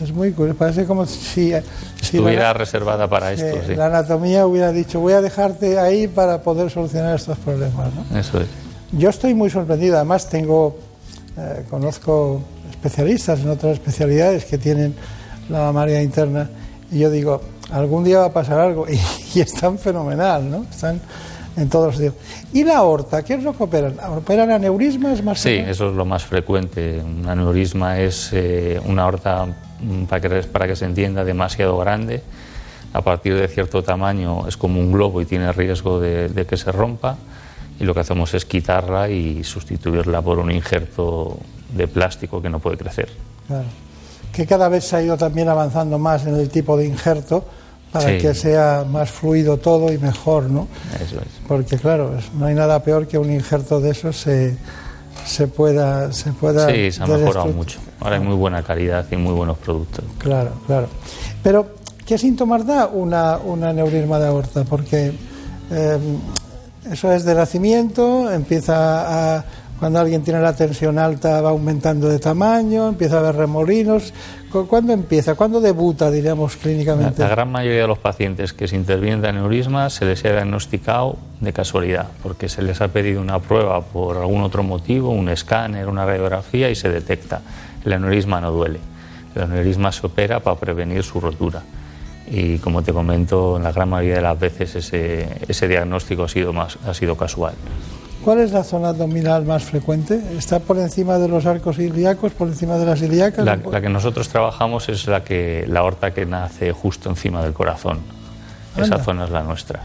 Es muy curioso. Parece como si, si Estuviera la, reservada para esto, eh, sí. la anatomía hubiera dicho, voy a dejarte ahí para poder solucionar estos problemas. ¿no? Eso es. Yo estoy muy sorprendido, además tengo, eh, conozco especialistas en otras especialidades que tienen la mamaria interna y yo digo, algún día va a pasar algo y, y están fenomenal, ¿no? Están en todos los sitios. ¿Y la aorta? ¿Qué es lo que operan? ¿Operan aneurismas más Sí, eso es lo más frecuente. Un aneurisma es eh, una aorta, para que, para que se entienda, demasiado grande. A partir de cierto tamaño es como un globo y tiene riesgo de, de que se rompa. Y lo que hacemos es quitarla y sustituirla por un injerto de plástico que no puede crecer. Claro. Que cada vez se ha ido también avanzando más en el tipo de injerto para Sí. que sea más fluido todo y mejor, ¿no? Eso es. Porque claro, no hay nada peor que un injerto de esos se, se pueda se pueda Sí, se ha mejorado mucho. Ahora hay muy buena calidad y muy buenos productos. Claro, claro. Pero, ¿qué síntomas da una, un aneurisma de aorta? Porque eh, eso es de nacimiento, empieza a. Cuando alguien tiene la tensión alta va aumentando de tamaño, empieza a haber remolinos. ¿Cu- ¿Cuándo empieza? ¿Cuándo debuta, diríamos, La, clínicamente? la gran mayoría de los pacientes que se intervienen de aneurisma se les ha diagnosticado de casualidad, porque se les ha pedido una prueba por algún otro motivo, un escáner, una radiografía y se detecta. El aneurisma no duele. El aneurisma se opera para prevenir su rotura. Y como te comento, en la gran mayoría de las veces ese, ese diagnóstico ha sido, más, ha sido casual. ¿Cuál es la zona abdominal más frecuente? ¿Está por encima de los arcos ilíacos, por encima de las ilíacas? La, la que nosotros trabajamos es la, que, la aorta que nace justo encima del corazón. Esa zona es la nuestra,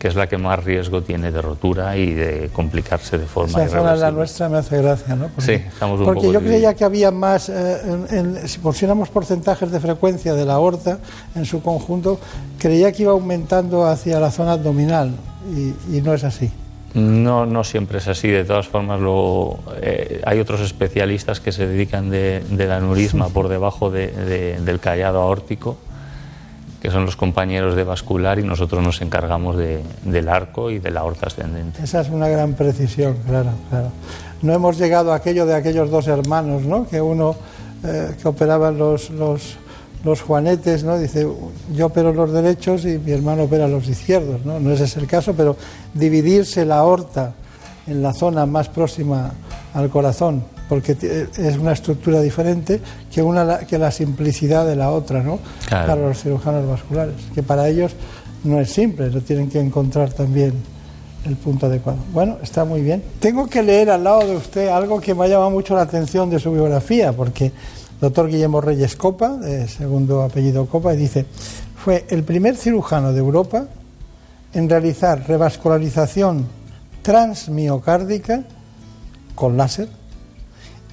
que es la que más riesgo tiene de rotura y de complicarse de forma Esa zona la nuestra, me hace gracia, ¿no? Sí, estamos un porque poco yo creía divididos. que había más, eh, en- en- si pusiéramos porcentajes de frecuencia de la aorta en su conjunto, creía que iba aumentando hacia la zona abdominal y, y no es así. No, no siempre es así. De todas formas, luego, eh, hay otros especialistas que se dedican de- del aneurisma por debajo de- de- del callado aórtico, que son los compañeros de vascular, y nosotros nos encargamos de- del arco y de la aorta ascendente. Esa es una gran precisión, claro, claro. No hemos llegado a aquello de aquellos dos hermanos, ¿no? Que uno eh, que operaban los, los, juanetes, ¿no? Dice, yo opero los derechos y mi hermano opera los izquierdos, ¿no? No ese es el caso, pero dividirse la aorta en la zona más próxima al corazón, porque es una estructura diferente que, una, la- que la simplicidad de la otra, ¿no? Claro. Para los cirujanos vasculares, que para ellos no es simple, lo tienen que encontrar también el punto adecuado. Bueno, está muy bien. Tengo que leer al lado de usted algo que me ha llamado mucho la atención de su biografía, porque doctor Guillermo Reyes Copa, de segundo apellido Copa, y dice, fue el primer cirujano de Europa en realizar revascularización transmiocárdica con láser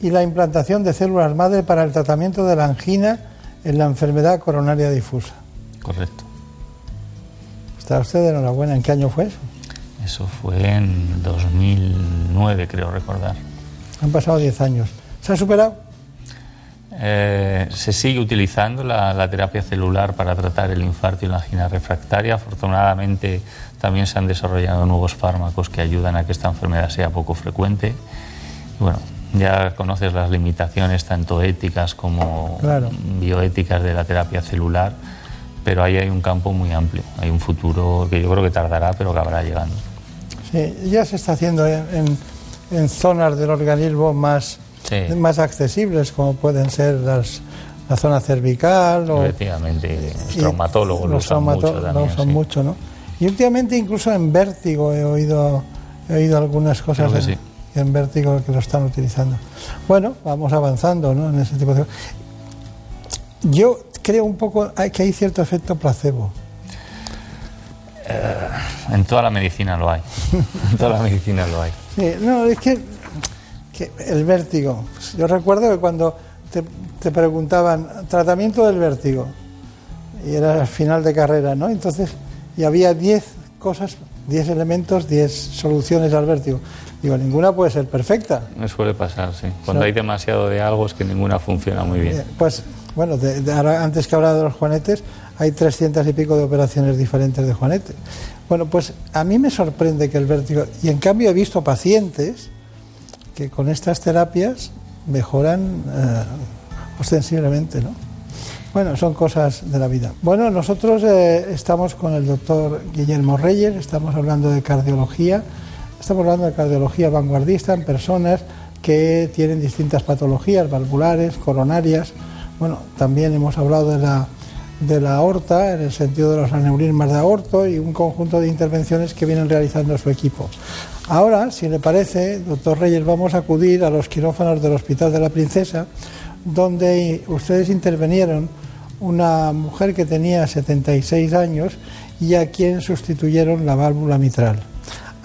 y la implantación de células madre para el tratamiento de la angina en la enfermedad coronaria difusa. Correcto. Está usted de enhorabuena. ¿En qué año fue eso? Eso fue en 2009, creo recordar. Han pasado 10 años. ¿Se ha superado? Eh, se sigue utilizando la, la terapia celular para tratar el infarto y la angina refractaria. Afortunadamente también se han desarrollado nuevos fármacos que ayudan a que esta enfermedad sea poco frecuente. Y bueno, ya conoces las limitaciones tanto éticas como Claro. bioéticas de la terapia celular, pero ahí hay un campo muy amplio. Hay un futuro que yo creo que tardará, pero que habrá llegando. Sí, ya se está haciendo en, en- en zonas del organismo más, Sí. más accesibles, como pueden ser las, la zona cervical o Efectivamente, los y- traumatólogos lo los usan traumato- mucho lo también. usan sí. mucho, ¿no? Y últimamente incluso en vértigo he oído, he oído algunas cosas Creo que en, sí. En vértigo que lo están utilizando. Bueno, vamos avanzando ¿no? en ese tipo de Yo creo un poco que hay cierto efecto placebo. En toda la medicina lo hay. en toda la medicina lo hay. Sí, no, es que, que el vértigo. Yo recuerdo que cuando te, te preguntaban, tratamiento del vértigo, y era al final de carrera, ¿no? Entonces, y había 10 cosas, 10 elementos, 10 soluciones al vértigo. Digo, ninguna puede ser perfecta. Me suele pasar, sí. Cuando hay demasiado de algo es que ninguna funciona muy bien. Eh, Pues, bueno, de- de ahora, antes que hablaba de los juanetes, hay 300 y pico de operaciones diferentes de juanete. Bueno, pues a mí me sorprende que el vértigo, y en cambio he visto pacientes que con estas terapias mejoran eh, ostensiblemente, ¿no? Bueno, son cosas de la vida. Bueno, nosotros eh, estamos con el doctor Guillermo Reyes, estamos hablando de cardiología, estamos hablando de cardiología vanguardista en personas que tienen distintas patologías valvulares, coronarias. Bueno, también hemos hablado de la, aorta, en el sentido de los aneurismas de aorto y un conjunto de intervenciones que vienen realizando su equipo. Ahora, si le parece, doctor Reyes, vamos a acudir a los quirófanos del Hospital de la Princesa, donde ustedes intervinieron una mujer que tenía 76 años y a quien sustituyeron la válvula mitral.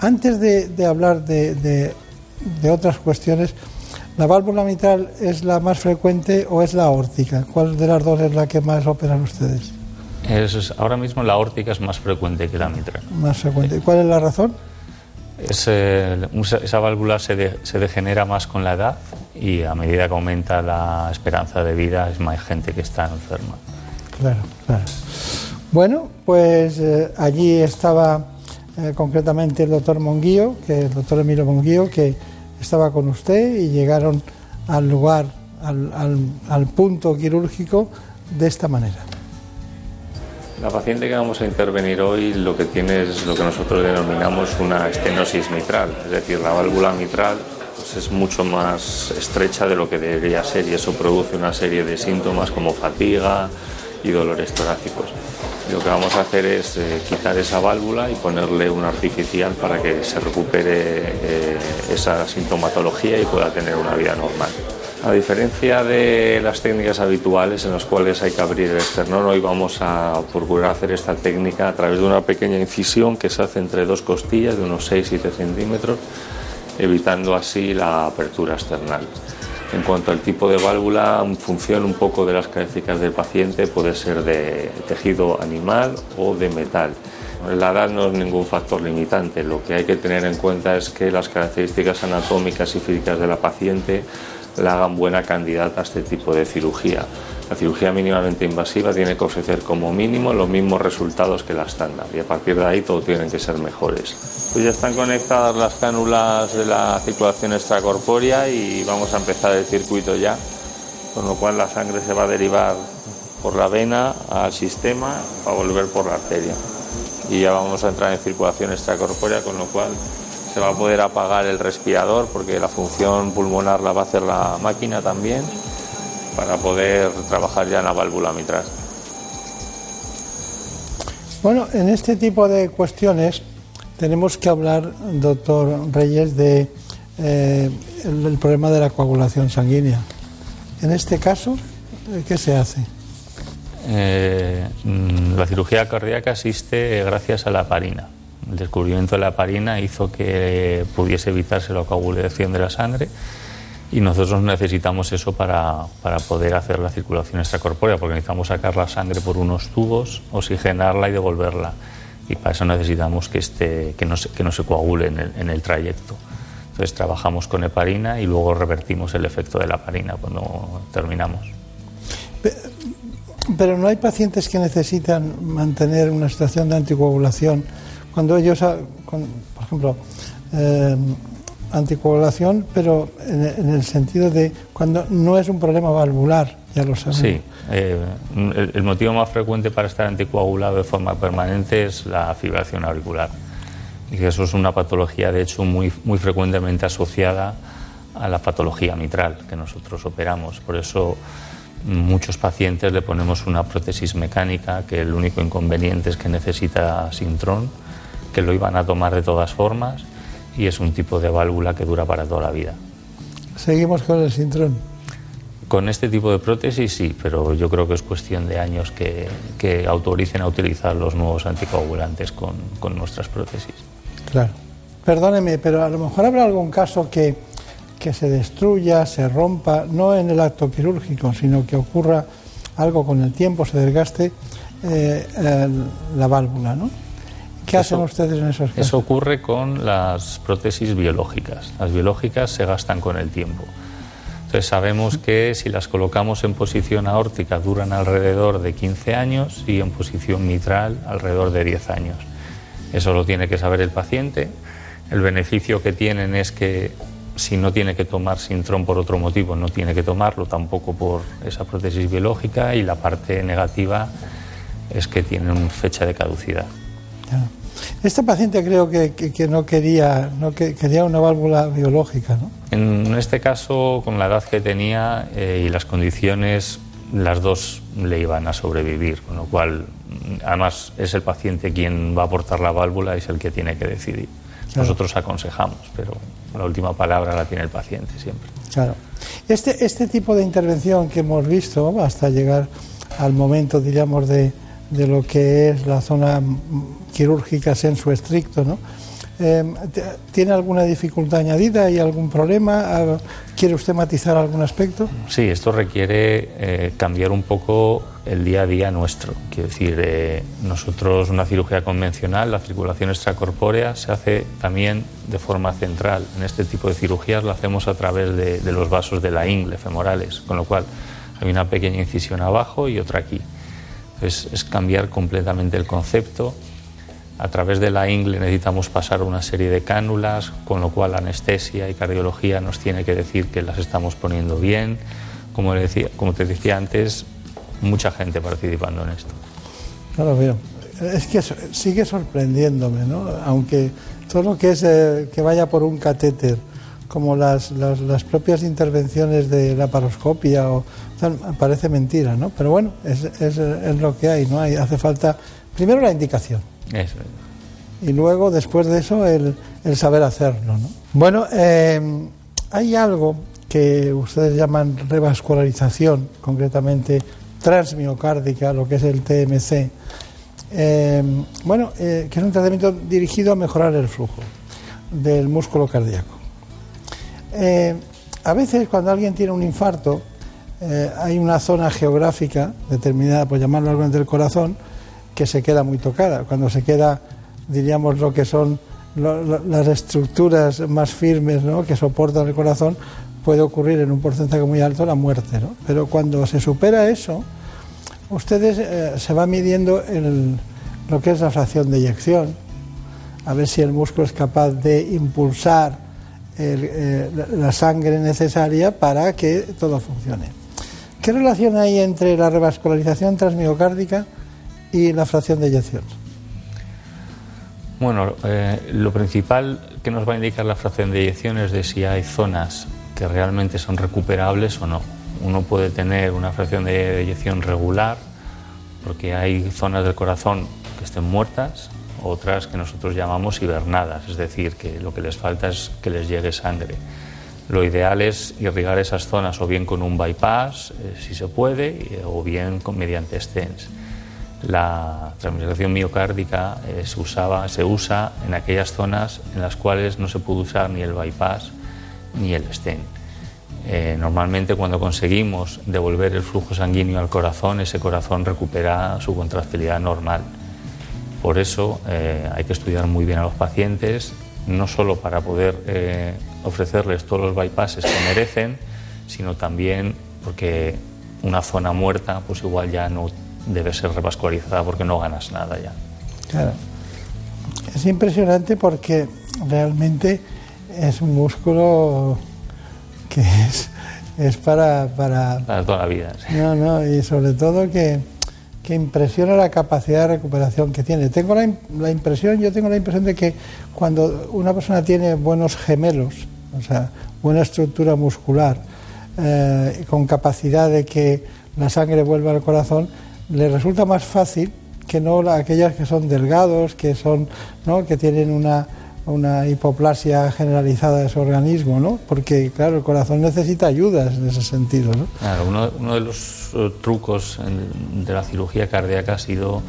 Antes de, de hablar de, de- de otras cuestiones, ¿la válvula mitral es la más frecuente o es la aórtica? ¿Cuál de las dos es la que más operan ustedes? Es- ahora mismo la órtica es más frecuente que la mitral. Más frecuente. ¿Cuál es la razón? Es, eh, esa esa válvula se, de- se degenera más con la edad y a medida que aumenta la esperanza de vida es más gente que está enferma. Claro, claro. Bueno, pues eh, allí estaba eh, concretamente el doctor Monguío, que el doctor Emilio Monguío, que estaba con usted y llegaron al lugar, al, punto quirúrgico de esta manera. La paciente que vamos a intervenir hoy lo que tiene es lo que nosotros denominamos una estenosis mitral, es decir, la válvula mitral pues, es mucho más estrecha de lo que debería ser y eso produce una serie de síntomas como fatiga y dolores torácicos. Lo que vamos a hacer es eh, quitar esa válvula y ponerle una artificial para que se recupere eh, esa sintomatología y pueda tener una vida normal. A diferencia de las técnicas habituales en las cuales hay que abrir el esternón, hoy vamos a procurar hacer esta técnica a través de una pequeña incisión que se hace entre dos costillas de unos 6-7 centímetros, evitando así la apertura external. En cuanto al tipo de válvula, en función un poco de las características del paciente, puede ser de tejido animal o de metal. La edad no es ningún factor limitante, lo que hay que tener en cuenta es que las características anatómicas y físicas de la paciente la hagan buena candidata a este tipo de cirugía. La cirugía mínimamente invasiva tiene que ofrecer como mínimo los mismos resultados que la estándar y a partir de ahí todo tienen que ser mejores. Pues ya están conectadas las cánulas de la circulación extracorpórea y vamos a empezar el circuito ya, con lo cual la sangre se va a derivar por la vena al sistema para volver por la arteria. Y ya vamos a entrar en circulación extracorpórea, con lo cual se va a poder apagar el respirador porque la función pulmonar la va a hacer la máquina también para poder trabajar ya en la válvula mitral. Bueno, en este tipo de cuestiones tenemos que hablar, doctor Reyes, de eh, el, el problema de la coagulación sanguínea. En este caso, eh, ¿qué se hace? Eh, mm, la cirugía cardíaca existe gracias a la heparina. El descubrimiento de la heparina hizo que pudiese evitarse la coagulación de la sangre y nosotros necesitamos eso para, para poder hacer la circulación extracorpórea, porque necesitamos sacar la sangre por unos tubos, oxigenarla y devolverla. Y para eso necesitamos que, esté, que, no, se, que no se coagule en el, en el trayecto. Entonces trabajamos con heparina y luego revertimos el efecto de la heparina cuando terminamos. Pero no hay pacientes que necesitan mantener una situación de anticoagulación cuando ellos, ah, por ejemplo, eh, anticoagulación, pero en, en, el sentido de cuando no es un problema valvular, ya lo saben. Sí, eh, el, el, motivo más frecuente para estar anticoagulado de forma permanente es la fibración auricular. Y eso es una patología, de hecho, muy, muy frecuentemente asociada a la patología mitral que nosotros operamos. Por eso muchos pacientes le ponemos una prótesis mecánica que el único inconveniente es que necesita sintrón, que lo iban a tomar de todas formas y es un tipo de válvula que dura para toda la vida. Seguimos con el sintrón. Con este tipo de prótesis sí, pero yo creo que es cuestión de años que, que autoricen a utilizar los nuevos anticoagulantes con, con, nuestras prótesis. Claro. Perdóneme, pero a lo mejor habrá algún caso que, que se destruya, se rompa, no en el acto quirúrgico, sino que ocurra algo con el tiempo, se desgaste eh, la válvula, ¿no? ¿Qué hacen ustedes en esos casos? Eso ocurre con las prótesis biológicas. Las biológicas se gastan con el tiempo. Entonces sabemos que si las colocamos en posición aórtica duran alrededor de 15 años y en posición mitral alrededor de 10 años. Eso lo tiene que saber el paciente. El beneficio que tienen es que si no tiene que tomar Sintrom por otro motivo, no tiene que tomarlo tampoco por esa prótesis biológica y la parte negativa es que tienen fecha de caducidad. Claro. Este paciente creo que, que- que no quería, no que, quería una válvula biológica, ¿no? En este caso, con la edad que tenía eh, y las condiciones, las dos le iban a sobrevivir, con lo cual, además, es el paciente quien va a aportar la válvula y es el que tiene que decidir. Claro. Nosotros aconsejamos, pero la última palabra la tiene el paciente siempre. Claro. Este, este tipo de intervención que hemos visto hasta llegar al momento, diríamos, de, de lo que es la zona mm, quirúrgica sensu estricto, ¿no? T- ¿Tiene alguna dificultad añadida y algún problema? Ah, ¿Quiere usted matizar algún aspecto? Sí, esto requiere eh, cambiar un poco el día a día nuestro. Quiero decir, eh, nosotros una cirugía convencional, la circulación extracorpórea se hace también de forma central. En este tipo de cirugías lo hacemos a través de, de los vasos de la ingle femorales, con lo cual hay una pequeña incisión abajo y otra aquí. Entonces es cambiar completamente el concepto. A través de la ingle necesitamos pasar una serie de cánulas, con lo cual anestesia y cardiología nos tiene que decir que las estamos poniendo bien. Como, te decía antes, mucha gente participando en esto. Claro. Es que sigue sorprendiéndome, ¿no? Aunque todo lo que es eh, que vaya por un catéter, como las, propias intervenciones de la paroscopia, o, parece mentira, ¿no? Pero bueno, es lo que hay, ¿no? Hay, hace falta, primero la indicación, Eso. y luego, después de eso, el, el saber hacerlo. ¿no? Bueno, eh, hay algo que ustedes llaman revascularización, concretamente transmiocárdica, lo que es el TMC. Eh, bueno, eh, que es un tratamiento dirigido a mejorar el flujo del músculo cardíaco. A veces cuando alguien tiene un infarto, hay una zona geográfica determinada, por llamarlo algo del corazón, que se queda muy tocada. Cuando se queda, diríamos, lo que son las estructuras más firmes ¿no? que soportan el corazón, puede ocurrir en un porcentaje muy alto la muerte. ¿no? Pero cuando se supera eso, ustedes eh, se va midiendo el- lo que es la fracción de eyección, a ver si el músculo es capaz de impulsar eh, la sangre necesaria para que todo funcione. ¿Qué relación hay entre la revascularización transmiocárdica y la fracción de eyección? Bueno, eh, lo principal que nos va a indicar la fracción de eyección es de si hay zonas que realmente son recuperables o no. Uno puede tener una fracción de eyección regular porque hay zonas del corazón que estén muertas, otras que nosotros llamamos hibernadas, es decir, que lo que les falta es que les llegue sangre. Lo ideal es irrigar esas zonas o bien con un bypass, eh, si se puede, y- o bien con, mediante stents. La transmisión miocárdica eh, se, usaba, se usa en aquellas zonas en las cuales no se puede usar ni el bypass ni el stent. Eh, normalmente cuando conseguimos devolver el flujo sanguíneo al corazón, ese corazón recupera su contractilidad normal. Por eso eh, hay que estudiar muy bien a los pacientes, no solo para poder ofrecerles todos los bypasses que merecen, sino también porque una zona muerta pues igual ya no debe ser revascularizada porque no ganas nada ya. Claro. Es impresionante porque realmente es un músculo que es, es para, para... Para toda la vida. sí. No, no, y sobre todo que, que impresiona la capacidad de recuperación que tiene. Tengo la, la impresión, yo tengo la impresión de que cuando una persona tiene buenos gemelos, o sea, buena estructura muscular, eh, con capacidad de que la sangre vuelva al corazón, le resulta más fácil que no la- aquellas que son delgados, que son, ¿no? que tienen una, una hipoplasia generalizada de su organismo, ¿no? Porque claro, el corazón necesita ayudas en ese sentido, ¿no? Uno, uno de los eh, trucos de la cirugía cardíaca ha sido,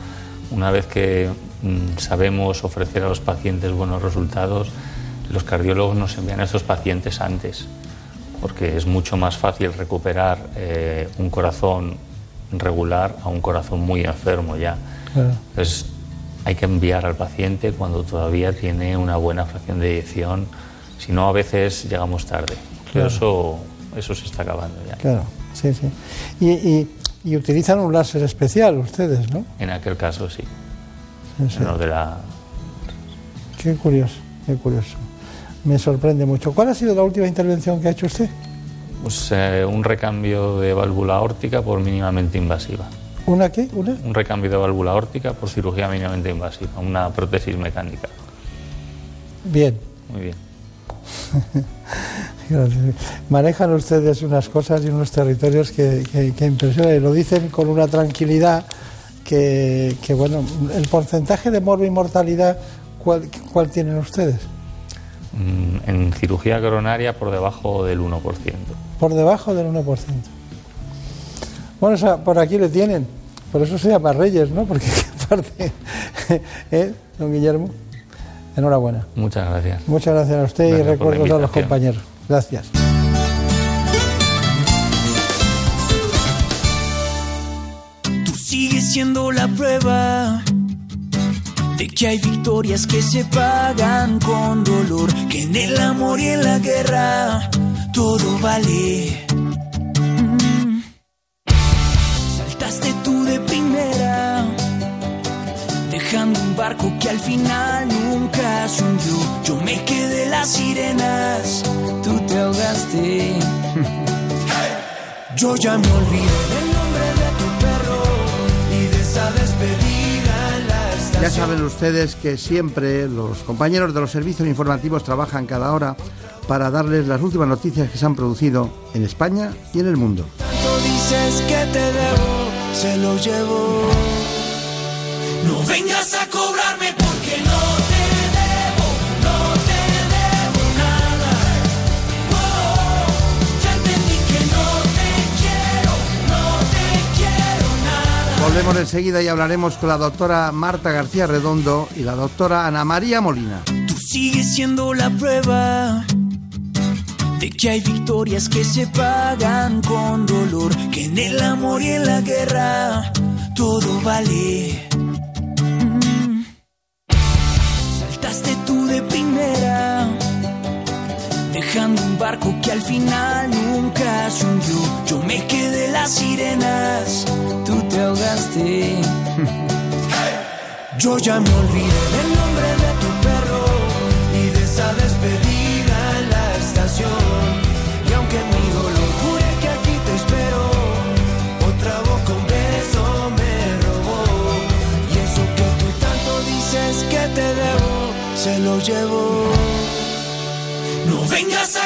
una vez que mm, sabemos ofrecer a los pacientes buenos resultados, los cardiólogos nos envían a estos pacientes antes, porque es mucho más fácil recuperar eh, un corazón regular a un corazón muy enfermo ya. Entonces hay que enviar al paciente cuando todavía tiene una buena fracción de eyección, si no a veces llegamos tarde. Pero eso, eso se está acabando ya. Claro, sí, sí. Y, y, utilizan un láser especial ustedes, ¿no? En aquel caso sí. de la... Qué curioso, qué curioso. Me sorprende mucho. ¿Cuál ha sido la última intervención que ha hecho usted? Pues eh, un recambio de válvula órtica por mínimamente invasiva. ¿Una qué? ¿Una? Un recambio de válvula órtica por cirugía mínimamente invasiva, una prótesis mecánica. Bien. Muy bien. Manejan ustedes unas cosas y unos territorios que, que, impresionan y lo dicen con una tranquilidad que, que, bueno, el porcentaje de morbo y mortalidad, ¿cuál, cuál tienen ustedes? Mm, en cirugía coronaria por debajo del 1%. Por debajo del 1%. Bueno, por aquí le tienen. Por eso se llama Reyes, ¿no? Porque parte, ¿eh, don Guillermo? Enhorabuena. Muchas gracias. Muchas gracias a usted y recuerdos a los compañeros. Gracias. Tú sigues siendo la prueba de que hay victorias que se pagan con dolor, que en el amor y en la guerra todo vale. Mm. Saltaste tú de primera, dejando un barco que al final nunca se hundió. Yo me quedé las sirenas, tú te ahogaste. Yo ya me olvidé del nombre de tu perro y de esa despedida. Ya saben ustedes que siempre los compañeros de los servicios informativos trabajan cada hora para darles las últimas noticias que se han producido en España y en el mundo. Tanto dices que te debo, se lo llevo. No vengas Volvemos enseguida y hablaremos con la doctora Marta García Redondo y la doctora Ana María Molina. Tú sigues siendo la prueba de que hay victorias que se pagan con dolor, que en el amor y en la guerra todo vale. Un barco que al final nunca se hundió. Yo me quedé las sirenas, tú te ahogaste. Yo ya me olvidé del nombre de tu perro y de esa despedida en la estación. Y aunque mi dolor jure que aquí te espero, otra boca un beso me robó. Y eso que tú tanto dices que te debo, se lo llevo. No vengas a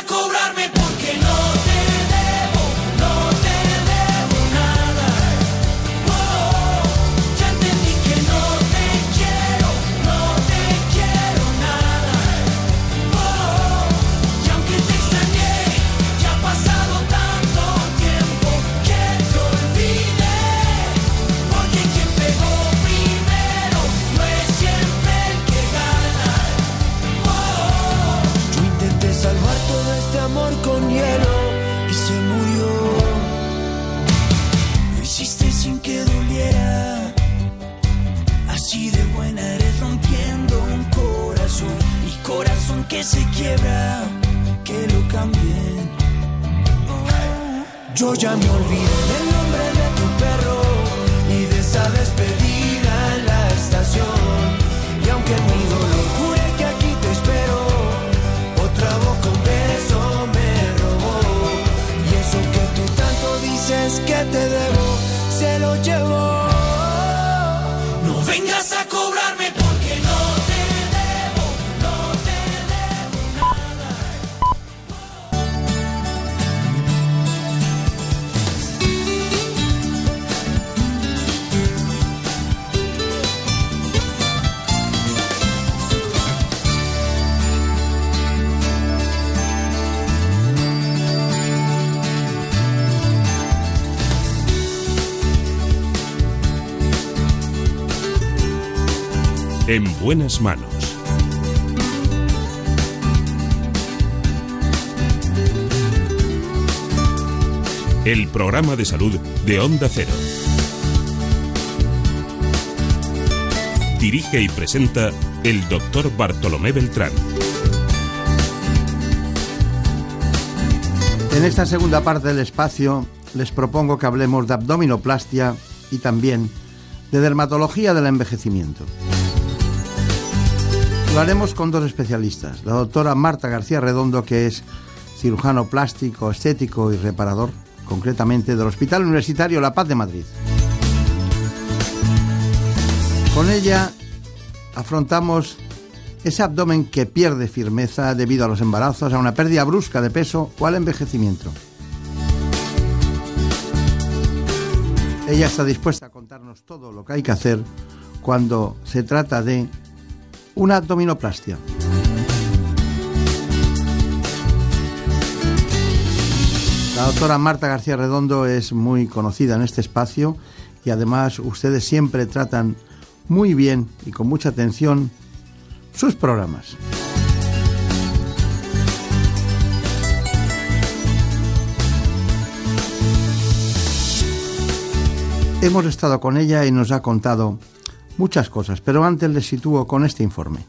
quiebra, que lo cambien. Yo ya me olvidé del nombre de tu perro y de esa despedida en la estación. Y aunque mi dolor jure que aquí te espero, otra boca un beso me robó. Y eso que tú tanto dices que te debo, se lo llevo. En buenas manos. el programa de salud de Onda Cero. Dirige y presenta el doctor Bartolomé Beltrán. En esta segunda parte del espacio les propongo que hablemos de abdominoplastia y también de dermatología del envejecimiento. Lo haremos con dos especialistas, la doctora Marta García Redondo, que es cirujano plástico, estético y reparador, concretamente del Hospital Universitario La Paz de Madrid. Con ella afrontamos ese abdomen que pierde firmeza debido a los embarazos, a una pérdida brusca de peso o al envejecimiento. Ella está dispuesta a contarnos todo lo que hay que hacer cuando se trata de una abdominoplastia. La doctora Marta García Redondo es muy conocida en este espacio y además ustedes siempre tratan muy bien y con mucha atención sus programas. Hemos estado con ella y nos ha contado muchas cosas, pero antes les sitúo con este informe.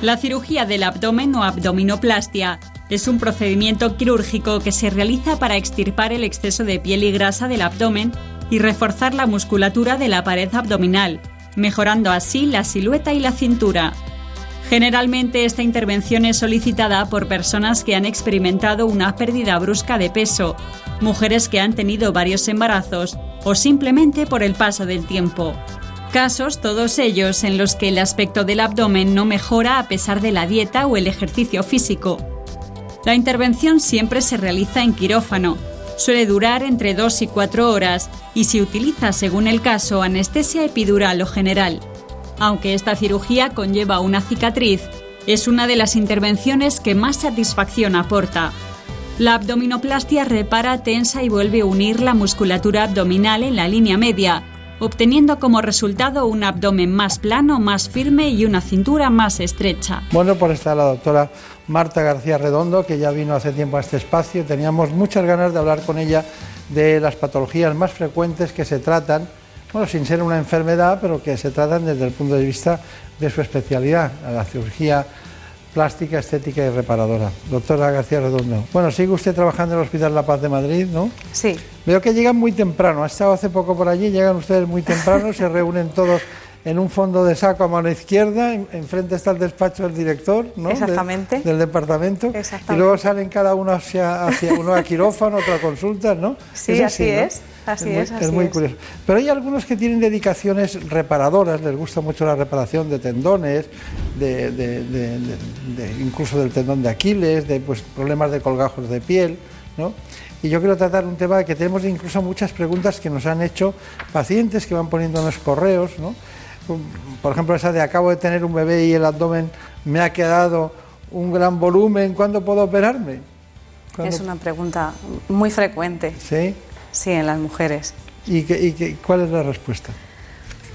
La cirugía del abdomen o abdominoplastia es un procedimiento quirúrgico que se realiza para extirpar el exceso de piel y grasa del abdomen y reforzar la musculatura de la pared abdominal, mejorando así la silueta y la cintura. Generalmente esta intervención es solicitada por personas que han experimentado una pérdida brusca de peso, mujeres que han tenido varios embarazos o simplemente por el paso del tiempo. Casos todos ellos en los que el aspecto del abdomen no mejora a pesar de la dieta o el ejercicio físico. La intervención siempre se realiza en quirófano. Suele durar entre 2 y 4 horas y se utiliza según el caso anestesia epidural o general. Aunque esta cirugía conlleva una cicatriz, es una de las intervenciones que más satisfacción aporta. La abdominoplastia repara, tensa y vuelve a unir la musculatura abdominal en la línea media, obteniendo como resultado un abdomen más plano, más firme y una cintura más estrecha. Bueno, por está la doctora Marta García Redondo, que ya vino hace tiempo a este espacio. Teníamos muchas ganas de hablar con ella de las patologías más frecuentes que se tratan, bueno, sin ser una enfermedad, pero que se tratan desde el punto de vista de su especialidad, la cirugía plástica, estética y reparadora. Doctora García Redondo. Bueno, sigue usted trabajando en el Hospital La Paz de Madrid, ¿no? Sí. Veo que llegan muy temprano. Ha estado hace poco por allí, llegan ustedes muy temprano, se reúnen todos en un fondo de saco a mano izquierda, en- enfrente está el despacho del director, ¿no? Exactamente. De- del departamento. Exactamente. Y luego salen cada uno hacia, hacia uno a quirófano, otro a consultas, ¿no? Sí, así ¿no? es, así muy, es, así muy es. curioso. Pero hay algunos que tienen dedicaciones reparadoras, les gusta mucho la reparación de tendones, de, de- de- de- de- incluso del tendón de Aquiles, de pues, problemas de colgajos de piel, ¿no? Y yo quiero tratar un tema que tenemos incluso muchas preguntas que nos han hecho pacientes que van poniendo en los correos, ¿no? Por ejemplo, esa de acabo de tener un bebé y el abdomen me ha quedado un gran volumen, ¿cuándo puedo operarme? ¿Cuándo- Es una pregunta muy frecuente, ¿Sí? Sí, en las mujeres. ¿Y, qué- y qué- cuál es la respuesta?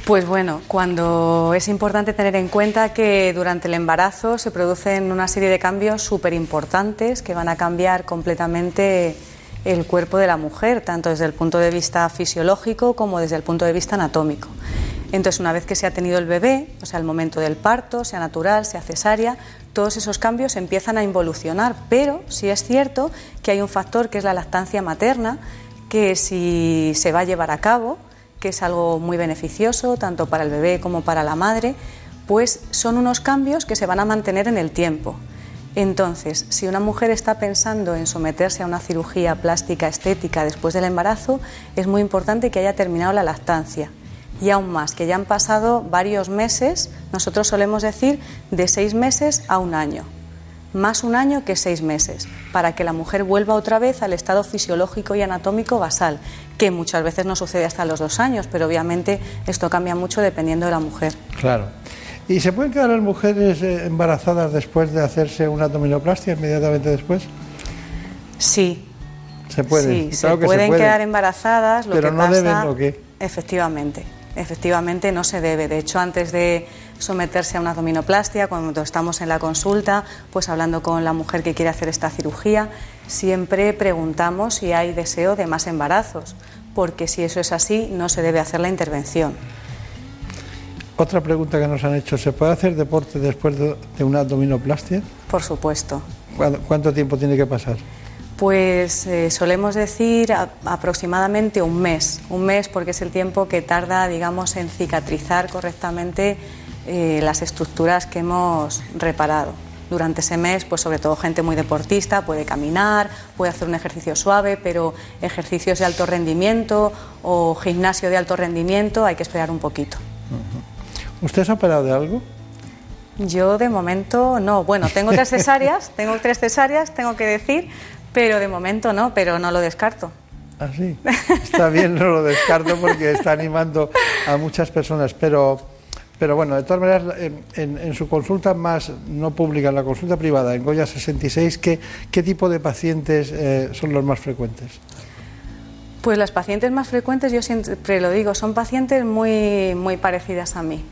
Pues bueno, cuando es importante tener en cuenta que durante el embarazo se producen una serie de cambios súper importantes que van a cambiar completamente el cuerpo de la mujer, tanto desde el punto de vista fisiológico como desde el punto de vista anatómico. Entonces, una vez que se ha tenido el bebé, o sea, el momento del parto, sea natural, sea cesárea, todos esos cambios empiezan a involucionar, pero sí es cierto que hay un factor que es la lactancia materna, que si se va a llevar a cabo, que es algo muy beneficioso tanto para el bebé como para la madre, pues son unos cambios que se van a mantener en el tiempo. Entonces, si una mujer está pensando en someterse a una cirugía plástica estética después del embarazo, es muy importante que haya terminado la lactancia. Y aún más, que ya han pasado varios meses, nosotros solemos decir de seis meses a un año más un año que seis meses, para que la mujer vuelva otra vez al estado fisiológico y anatómico basal, que muchas veces no sucede hasta los dos años, pero obviamente esto cambia mucho dependiendo de la mujer. Claro. ¿Y se pueden quedar las mujeres eh, embarazadas después de hacerse una abdominoplastia inmediatamente después? Sí, Se puede. sí, Claro se que pueden puede. quedar embarazadas, lo Pero que no pasa... deben, ¿o qué? Efectivamente. efectivamente no se debe. De hecho, antes de someterse a una abdominoplastia, cuando estamos en la consulta, pues hablando con la mujer que quiere hacer esta cirugía, siempre preguntamos si hay deseo de más embarazos, porque si eso es así, no se debe hacer la intervención. Otra pregunta que nos han hecho, ¿se puede hacer deporte después de, una abdominoplastia? Por supuesto. ¿Cuánto, cuánto tiempo tiene que pasar? Pues eh, solemos decir a- aproximadamente un mes, un mes porque es el tiempo que tarda, digamos, en cicatrizar correctamente eh, las estructuras que hemos reparado. Durante ese mes, pues sobre todo gente muy deportista puede caminar, puede hacer un ejercicio suave, pero ejercicios de alto rendimiento o gimnasio de alto rendimiento hay que esperar un poquito. ¿Usted se ha operado de algo? Yo de momento no. Bueno, tengo tres cesáreas, tengo tres cesáreas, tengo que decir, pero de momento no, pero no lo descarto. Así. Está bien, no lo descarto porque está animando a muchas personas, pero, pero bueno, de todas maneras, en, en- su consulta más no pública, en la consulta privada, en Goya 66, ¿qué, qué tipo de pacientes eh, son los más frecuentes? Pues las pacientes más frecuentes, yo siempre lo digo, son pacientes muy, muy parecidas a mí.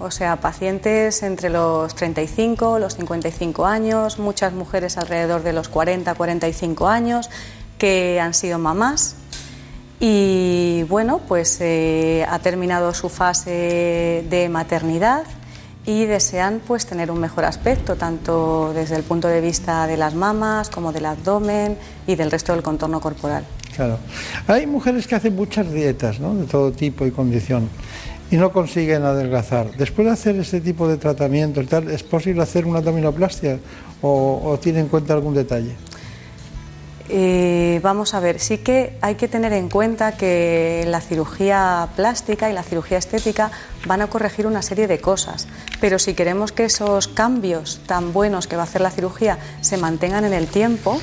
O sea, pacientes entre los 35, los 55 años, muchas mujeres alrededor de los 40, 45 años que han sido mamás y bueno, pues eh, ha terminado su fase de maternidad y desean pues tener un mejor aspecto tanto desde el punto de vista de las mamas como del abdomen y del resto del contorno corporal. Claro. Hay mujeres que hacen muchas dietas, ¿no? De todo tipo y condición y no consiguen adelgazar. Después de hacer este tipo de tratamiento y tal, ¿es posible hacer una abdominoplastia o, o tiene en cuenta algún detalle? Eh, vamos a ver, sí que hay que tener en cuenta que la cirugía plástica y la cirugía estética van a corregir una serie de cosas, pero si queremos que esos cambios tan buenos que va a hacer la cirugía se mantengan en el tiempo,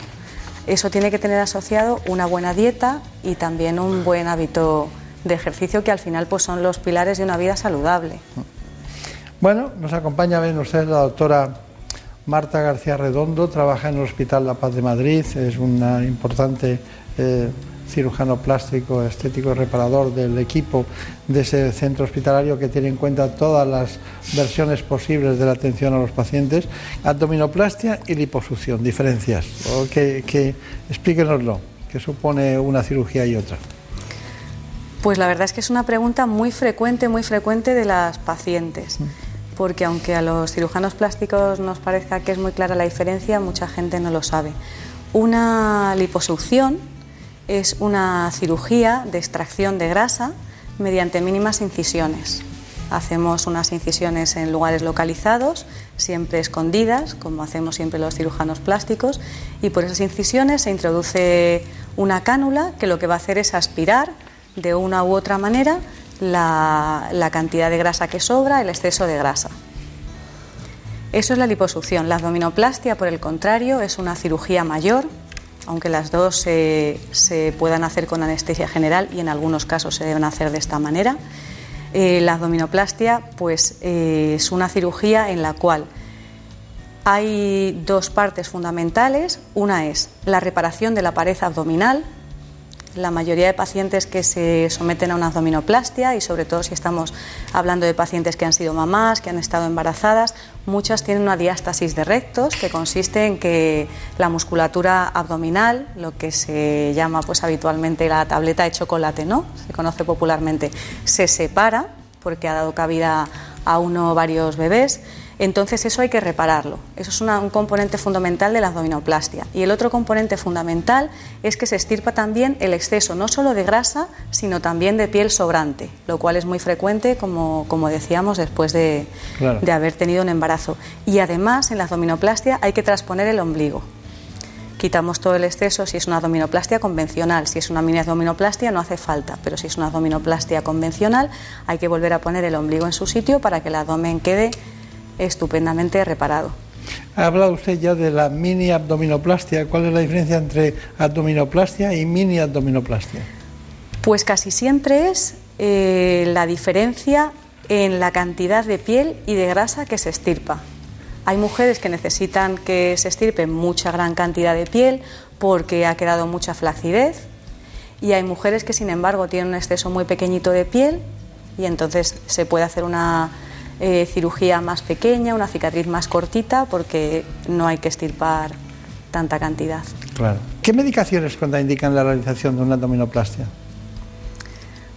eso tiene que tener asociado una buena dieta y también un buen hábito de ejercicio que al final pues son los pilares de una vida saludable. Bueno, nos acompaña, ven ustedes, la doctora Marta García Redondo, trabaja en el Hospital La Paz de Madrid, es una importante eh, cirujano plástico, estético, reparador del equipo de ese centro hospitalario que tiene en cuenta todas las versiones posibles de la atención a los pacientes. Abdominoplastia y liposucción, diferencias. O que, que, explíquenoslo, ¿qué supone una cirugía y otra? Pues la verdad es que es una pregunta muy frecuente, muy frecuente de las pacientes, porque aunque a los cirujanos plásticos nos parezca que es muy clara la diferencia, mucha gente no lo sabe. Una liposucción es una cirugía de extracción de grasa mediante mínimas incisiones. Hacemos unas incisiones en lugares localizados, siempre escondidas, como hacemos siempre los cirujanos plásticos, y por esas incisiones se introduce una cánula que lo que va a hacer es aspirar de una u otra manera la, cantidad de grasa que sobra, el exceso de grasa. Eso es la liposucción. La abdominoplastia, por el contrario, es una cirugía mayor, aunque las dos se, se puedan hacer con anestesia general y en algunos casos se deben hacer de esta manera. Eh, la abdominoplastia pues, eh, es una cirugía en la cual hay dos partes fundamentales. Una es la reparación de la pared abdominal. La mayoría de pacientes que se someten a una abdominoplastia y sobre todo si estamos hablando de pacientes que han sido mamás, que han estado embarazadas, muchas tienen una diástasis de rectos que consiste en que la musculatura abdominal, lo que se llama pues habitualmente la tableta de chocolate, ¿no? Se conoce popularmente, se separa porque ha dado cabida a uno o varios bebés entonces eso hay que repararlo. Eso es una, un componente fundamental de la abdominoplastia. Y el otro componente fundamental es que se estirpa también el exceso no solo de grasa, sino también de piel sobrante, lo cual es muy frecuente, como, como decíamos, después de, Claro. de haber tenido un embarazo. Y además en la abdominoplastia hay que transponer el ombligo. Quitamos todo el exceso si es una abdominoplastia convencional. Si es una mini abdominoplastia no hace falta, pero si es una abdominoplastia convencional hay que volver a poner el ombligo en su sitio para que el abdomen quede estupendamente reparado. Ha hablado usted ya de la mini abdominoplastia. ¿Cuál es la diferencia entre abdominoplastia y mini abdominoplastia? Pues casi siempre es eh, la diferencia en la cantidad de piel y de grasa que se estirpa. Hay mujeres que necesitan que se estirpe mucha gran cantidad de piel porque ha quedado mucha flacidez y hay mujeres que sin embargo tienen un exceso muy pequeñito de piel y entonces se puede hacer una eh, cirugía más pequeña, una cicatriz más cortita, porque no hay que estirpar tanta cantidad. Claro. ¿Qué medicaciones contraindican la realización de una abdominoplastia?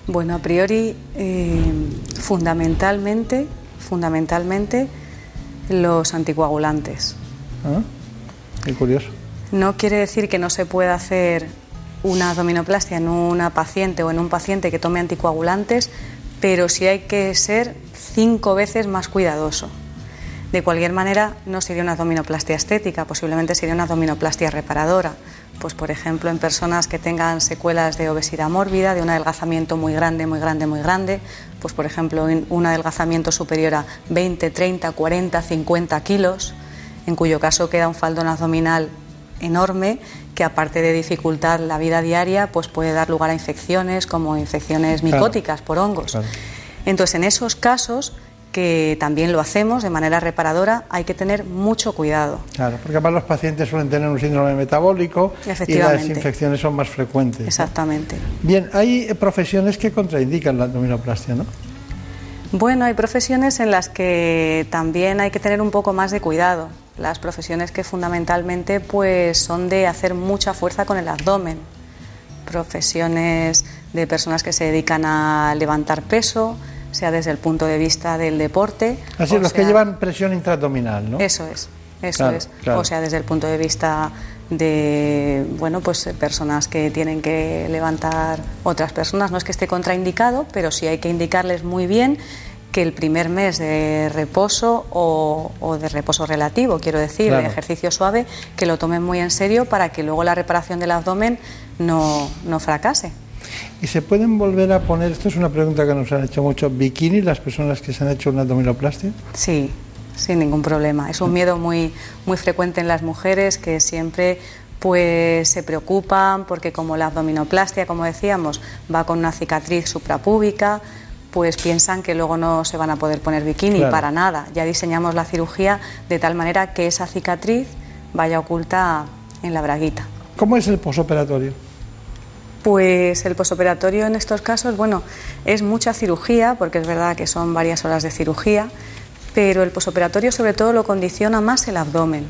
Bueno, a priori, eh, fundamentalmente, fundamentalmente los anticoagulantes. ¿Ah? Qué curioso. No quiere decir que no se pueda hacer una abdominoplastia en una paciente o en un paciente que tome anticoagulantes, pero sí hay que ser cinco veces más cuidadoso. De cualquier manera, no sería una abdominoplastia estética, posiblemente sería una abdominoplastia reparadora. Pues, por ejemplo, en personas que tengan secuelas de obesidad mórbida, de un adelgazamiento muy grande, muy grande, muy grande, pues, por ejemplo, un adelgazamiento superior a 20, 30, 40, 50 kilos, en cuyo caso queda un faldón abdominal enorme que aparte de dificultar la vida diaria, pues puede dar lugar a infecciones como infecciones micóticas por hongos. Entonces, en esos casos que también lo hacemos de manera reparadora, hay que tener mucho cuidado. Claro, porque además los pacientes suelen tener un síndrome metabólico y las infecciones son más frecuentes. Exactamente. Bien, hay profesiones que contraindican la abdominoplastia, ¿no? Bueno, hay profesiones en las que también hay que tener un poco más de cuidado. Las profesiones que fundamentalmente pues son de hacer mucha fuerza con el abdomen. Profesiones de personas que se dedican a levantar peso, sea desde el punto de vista del deporte. Así, los que llevan presión intraabdominal, ¿no? Eso es, eso es. O sea, desde el punto de vista de bueno pues personas que tienen que levantar otras personas no es que esté contraindicado pero sí hay que indicarles muy bien que el primer mes de reposo o, de reposo relativo, quiero decir, de ejercicio suave, que lo tomen muy en serio para que luego la reparación del abdomen no, no fracase. ¿Y se pueden volver a poner, esto es una pregunta que nos han hecho mucho, bikini las personas que se han hecho una abdominoplastia? Sí, sin ningún problema. Es un miedo muy, muy frecuente en las mujeres que siempre pues se preocupan porque como la abdominoplastia, como decíamos, va con una cicatriz suprapúbica, pues piensan que luego no se van a poder poner bikini para nada. Ya diseñamos la cirugía de tal manera que esa cicatriz vaya oculta en la braguita. ¿Cómo es el posoperatorio? Pues el posoperatorio en estos casos, bueno, es mucha cirugía, porque es verdad que son varias horas de cirugía, pero el posoperatorio sobre todo lo condiciona más el abdomen.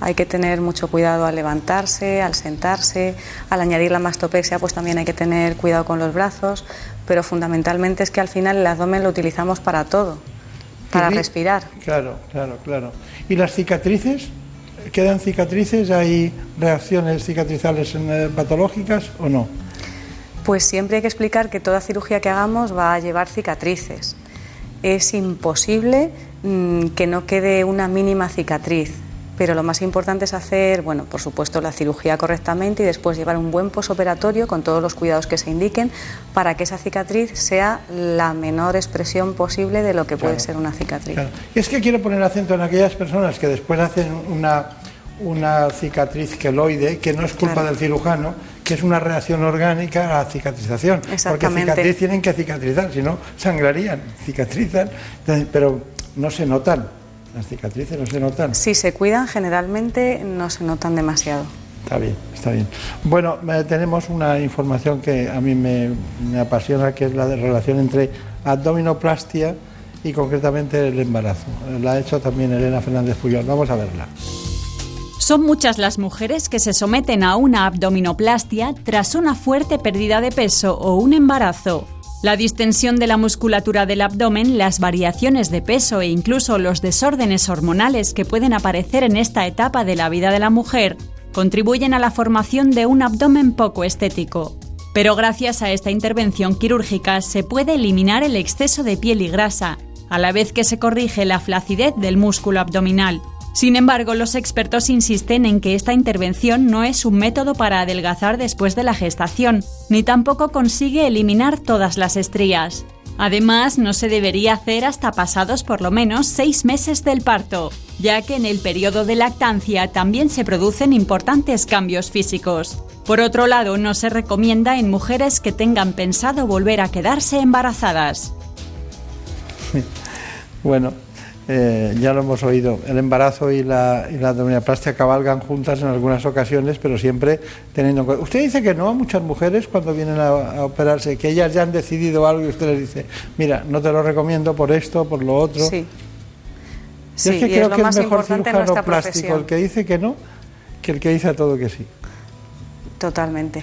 Hay que tener mucho cuidado al levantarse, al sentarse, al añadir la mastopexia, pues también hay que tener cuidado con los brazos, pero fundamentalmente es que al final el abdomen lo utilizamos para todo, para respirar. Claro, claro, claro. ¿Y las cicatrices? ¿Quedan cicatrices? ¿Hay reacciones cicatrizales eh, patológicas o no? Pues siempre hay que explicar que toda cirugía que hagamos va a llevar cicatrices. Es imposible mm, que no quede una mínima cicatriz, pero lo más importante es hacer, bueno, por supuesto, la cirugía correctamente y después llevar un buen posoperatorio con todos los cuidados que se indiquen para que esa cicatriz sea la menor expresión posible de lo que puede ser una cicatriz. Es que quiero poner acento en aquellas personas que después hacen una una cicatriz queloide, que no es culpa del cirujano, que es una reacción orgánica a la cicatrización. Porque cicatriz tienen que cicatrizar, si no sangrarían, cicatrizan, pero no se notan. Las cicatrices no se notan. Si se cuidan, generalmente no se notan demasiado. Está bien, está bien. Bueno, eh, tenemos una información que a mí me, me apasiona, que es la de relación entre abdominoplastia y concretamente el embarazo. La ha hecho también Elena Fernández Puyol. Vamos a verla. Son muchas las mujeres que se someten a una abdominoplastia tras una fuerte pérdida de peso o un embarazo. La distensión de la musculatura del abdomen, las variaciones de peso e incluso los desórdenes hormonales que pueden aparecer en esta etapa de la vida de la mujer contribuyen a la formación de un abdomen poco estético. Pero gracias a esta intervención quirúrgica se puede eliminar el exceso de piel y grasa, a la vez que se corrige la flacidez del músculo abdominal sin embargo, los expertos insisten en que esta intervención no es un método para adelgazar después de la gestación, ni tampoco consigue eliminar todas las estrías. Además, no se debería hacer hasta pasados por lo menos seis meses del parto, ya que en el periodo de lactancia también se producen importantes cambios físicos. Por otro lado, no se recomienda en mujeres que tengan pensado volver a quedarse embarazadas. Bueno, eh, ya lo hemos oído, el embarazo y la, y la abdominoplastia cabalgan juntas en algunas ocasiones, pero siempre teniendo en cuenta. Usted dice que no a muchas mujeres cuando vienen a, a operarse, que ellas ya han decidido algo y usted les dice, mira, no te lo recomiendo por esto, por lo otro. Sí. Yo Sí, es que y creo es lo que es mejor cirujano plástico profesión. el que dice que no que el que dice a todo que sí. Totalmente.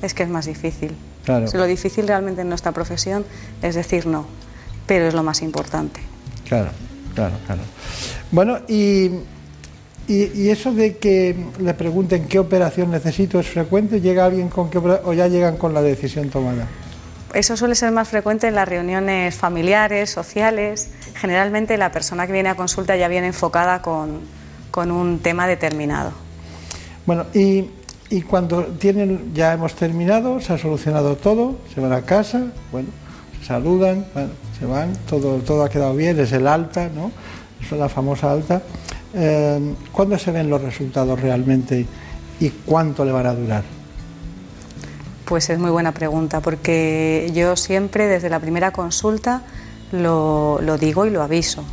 Es que es más difícil. Claro. Lo difícil realmente en nuestra profesión es decir no, pero es lo más importante. Claro, claro, claro. Bueno, y, y, y eso de que le pregunten qué operación necesito es frecuente, llega alguien con qué o ya llegan con la decisión tomada. Eso suele ser más frecuente en las reuniones familiares, sociales. Generalmente la persona que viene a consulta ya viene enfocada con, con un tema determinado. Bueno, y, y cuando tienen, ya hemos terminado, se ha solucionado todo, se van a casa, bueno, se saludan, bueno, van, todo, todo ha quedado bien, es el alta, ¿no? Es la famosa alta. Eh, ¿Cuándo se ven los resultados realmente y cuánto le van a durar? Pues es muy buena pregunta, porque yo siempre desde la primera consulta lo, lo digo y lo aviso.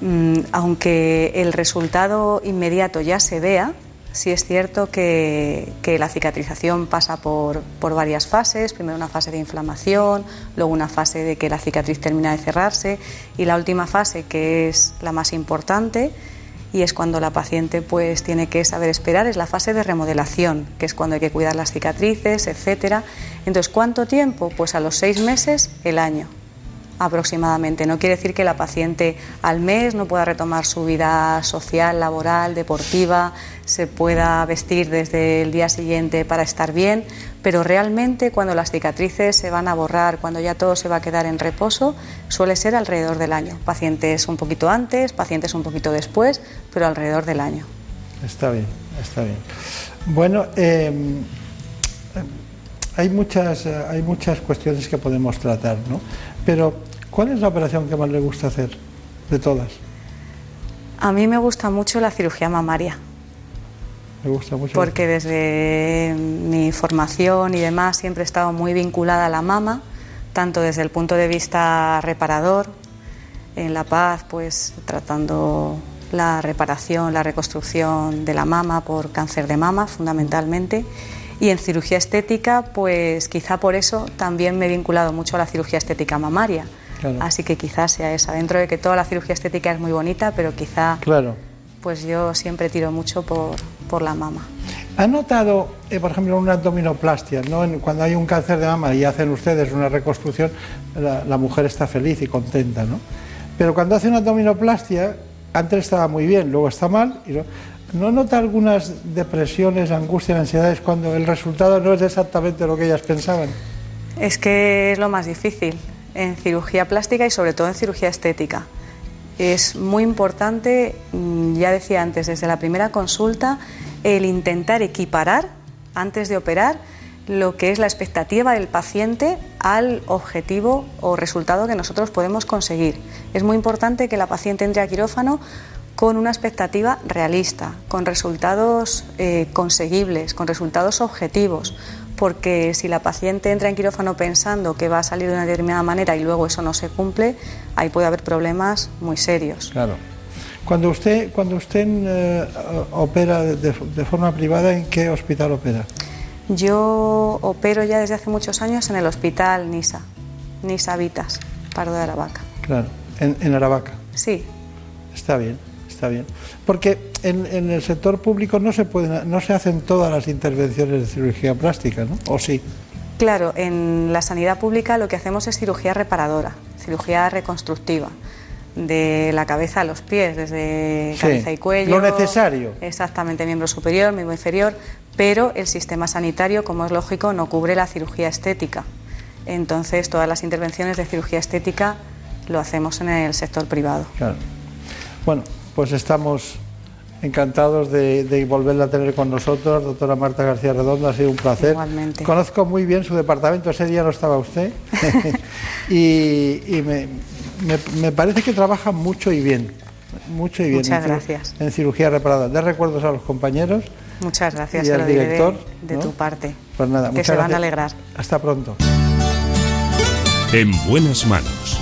Mm, aunque el resultado inmediato ya se vea, sí es cierto que, que la cicatrización pasa por, por varias fases, primero una fase de inflamación, luego una fase de que la cicatriz termina de cerrarse y la última fase, que es la más importante, y es cuando la paciente pues tiene que saber esperar, es la fase de remodelación, que es cuando hay que cuidar las cicatrices, etcétera. Entonces, ¿cuánto tiempo? Pues a los seis meses, el año aproximadamente. No quiere decir que la paciente al mes no pueda retomar su vida social, laboral, deportiva, se pueda vestir desde el día siguiente para estar bien, pero realmente cuando las cicatrices se van a borrar, cuando ya todo se va a quedar en reposo, suele ser alrededor del año. Pacientes un poquito antes, pacientes un poquito después, pero alrededor del año. Está bien, está bien. Bueno, eh, hay, muchas, eh, hay muchas cuestiones que podemos tratar, ¿no? Pero, ¿cuál es la operación que más le gusta hacer de todas? A mí me gusta mucho la cirugía mamaria. Me gusta mucho. porque desde mi formación y demás siempre he estado muy vinculada a la mama, tanto desde el punto de vista reparador, en La Paz, pues tratando la reparación, la reconstrucción de la mama por cáncer de mama fundamentalmente, y en cirugía estética, pues quizá por eso también me he vinculado mucho a la cirugía estética mamaria. Claro. Así que quizás sea esa, dentro de que toda la cirugía estética es muy bonita, pero quizá Claro. pues yo siempre tiro mucho por, por la mama. ¿Ha notado, eh, por ejemplo, una abdominoplastia? ¿no? En- Cuando hay un cáncer de mama y hacen ustedes una reconstrucción, la, la mujer está feliz y contenta, ¿no? Pero cuando hace una abdominoplastia, antes estaba muy bien, luego está mal. Y lo- ¿No nota algunas depresiones, angustias, ansiedades cuando el resultado no es exactamente lo que ellas pensaban? Es que es lo más difícil en cirugía plástica y sobre todo en cirugía estética. Es muy importante, mm, ya decía antes, desde la primera consulta, el intentar equiparar, antes de operar, lo que es la expectativa del paciente al objetivo o resultado que nosotros podemos conseguir. Es muy importante que la paciente entre a quirófano con una expectativa realista, con resultados eh, conseguibles, con resultados objetivos, porque si la paciente entra en quirófano pensando que va a salir de una determinada manera y luego eso no se cumple, ahí puede haber problemas muy serios. Claro. Cuando usted, cuando usted eh, opera de, de forma privada, ¿en qué hospital opera? Yo opero ya desde hace muchos años en el hospital Nisa, Nisa Vitas, Pardo de Aravaca. Claro, en, en Aravaca. Sí, Está bien, está bien. Porque en, en el sector público no se pueden, no se hacen todas las intervenciones de cirugía plástica, ¿no? ¿O sí? Claro, en la sanidad pública lo que hacemos es cirugía reparadora, cirugía reconstructiva, de la cabeza a los pies, desde Sí, cabeza y cuello. lo necesario. Exactamente, miembro superior, miembro inferior, pero el sistema sanitario, como es lógico, no cubre la cirugía estética. Entonces, todas las intervenciones de cirugía estética lo hacemos en el sector privado. Claro. Bueno, pues estamos encantados de, de volverla a tener con nosotros, doctora Marta García Redondo, ha sido un placer. Igualmente. Conozco muy bien su departamento, ese día no estaba usted, y, y me, me- me parece que trabaja mucho y bien, mucho y bien. Muchas en gracias. En cirugía reparada. De recuerdos a los compañeros. Muchas gracias, Y al de- director, de, ¿no? tu parte. Pues nada, que muchas se van a gracias. alegrar. Hasta pronto. En buenas manos.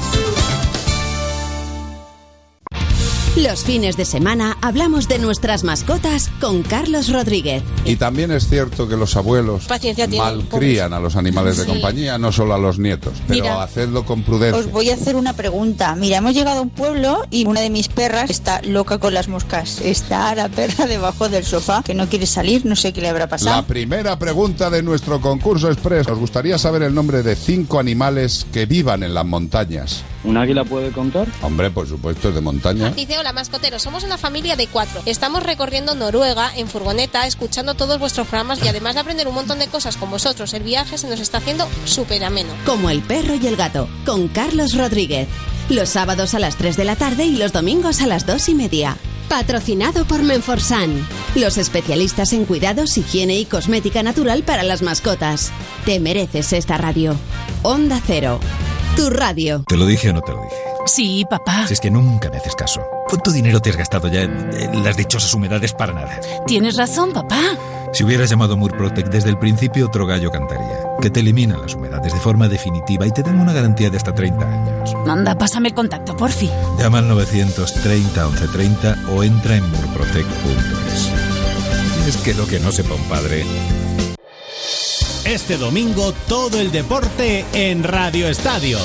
Los fines de semana hablamos de nuestras mascotas con Carlos Rodríguez. Y también es cierto que los abuelos Paciencia malcrían a los animales de Sí. compañía, no solo a los nietos. Pero Mira, hacedlo con prudencia. Os voy a hacer una pregunta. Mira, hemos llegado a un pueblo y una de mis perras está loca con las moscas. Está la perra debajo del sofá que no quiere salir, no sé qué le habrá pasado. La primera pregunta de nuestro concurso express. Nos gustaría saber el nombre de cinco animales que vivan en las montañas. ¿Un águila puede contar? Hombre, por supuesto, es de montaña. Dice, hola mascoteros, somos una familia de cuatro. Estamos recorriendo Noruega en furgoneta, escuchando todos vuestros programas y además de aprender un montón de cosas con vosotros, el viaje se nos está haciendo súper ameno. Como el perro y el gato, con Carlos Rodríguez. Los sábados a las 3 de la tarde y los domingos a las 2 y media. Patrocinado por Menforsan, los especialistas en cuidados, higiene y cosmética natural para las mascotas. Te mereces esta radio. Onda Cero, tu radio. ¿Te lo dije o no te lo dije? Sí, papá. Si es que nunca me haces caso. ¿Cuánto dinero te has gastado ya en, en las dichosas humedades para nada? Tienes razón, papá. Si hubieras llamado Murprotec desde el principio, otro gallo cantaría. Que te eliminan las humedades de forma definitiva y te dan una garantía de hasta 30 años. Anda, pásame el contacto, porfi. Llama al 930 1130 o entra en murprotec.es. Es que lo que no sepa un padre. Este domingo todo el deporte en Radio Estadio.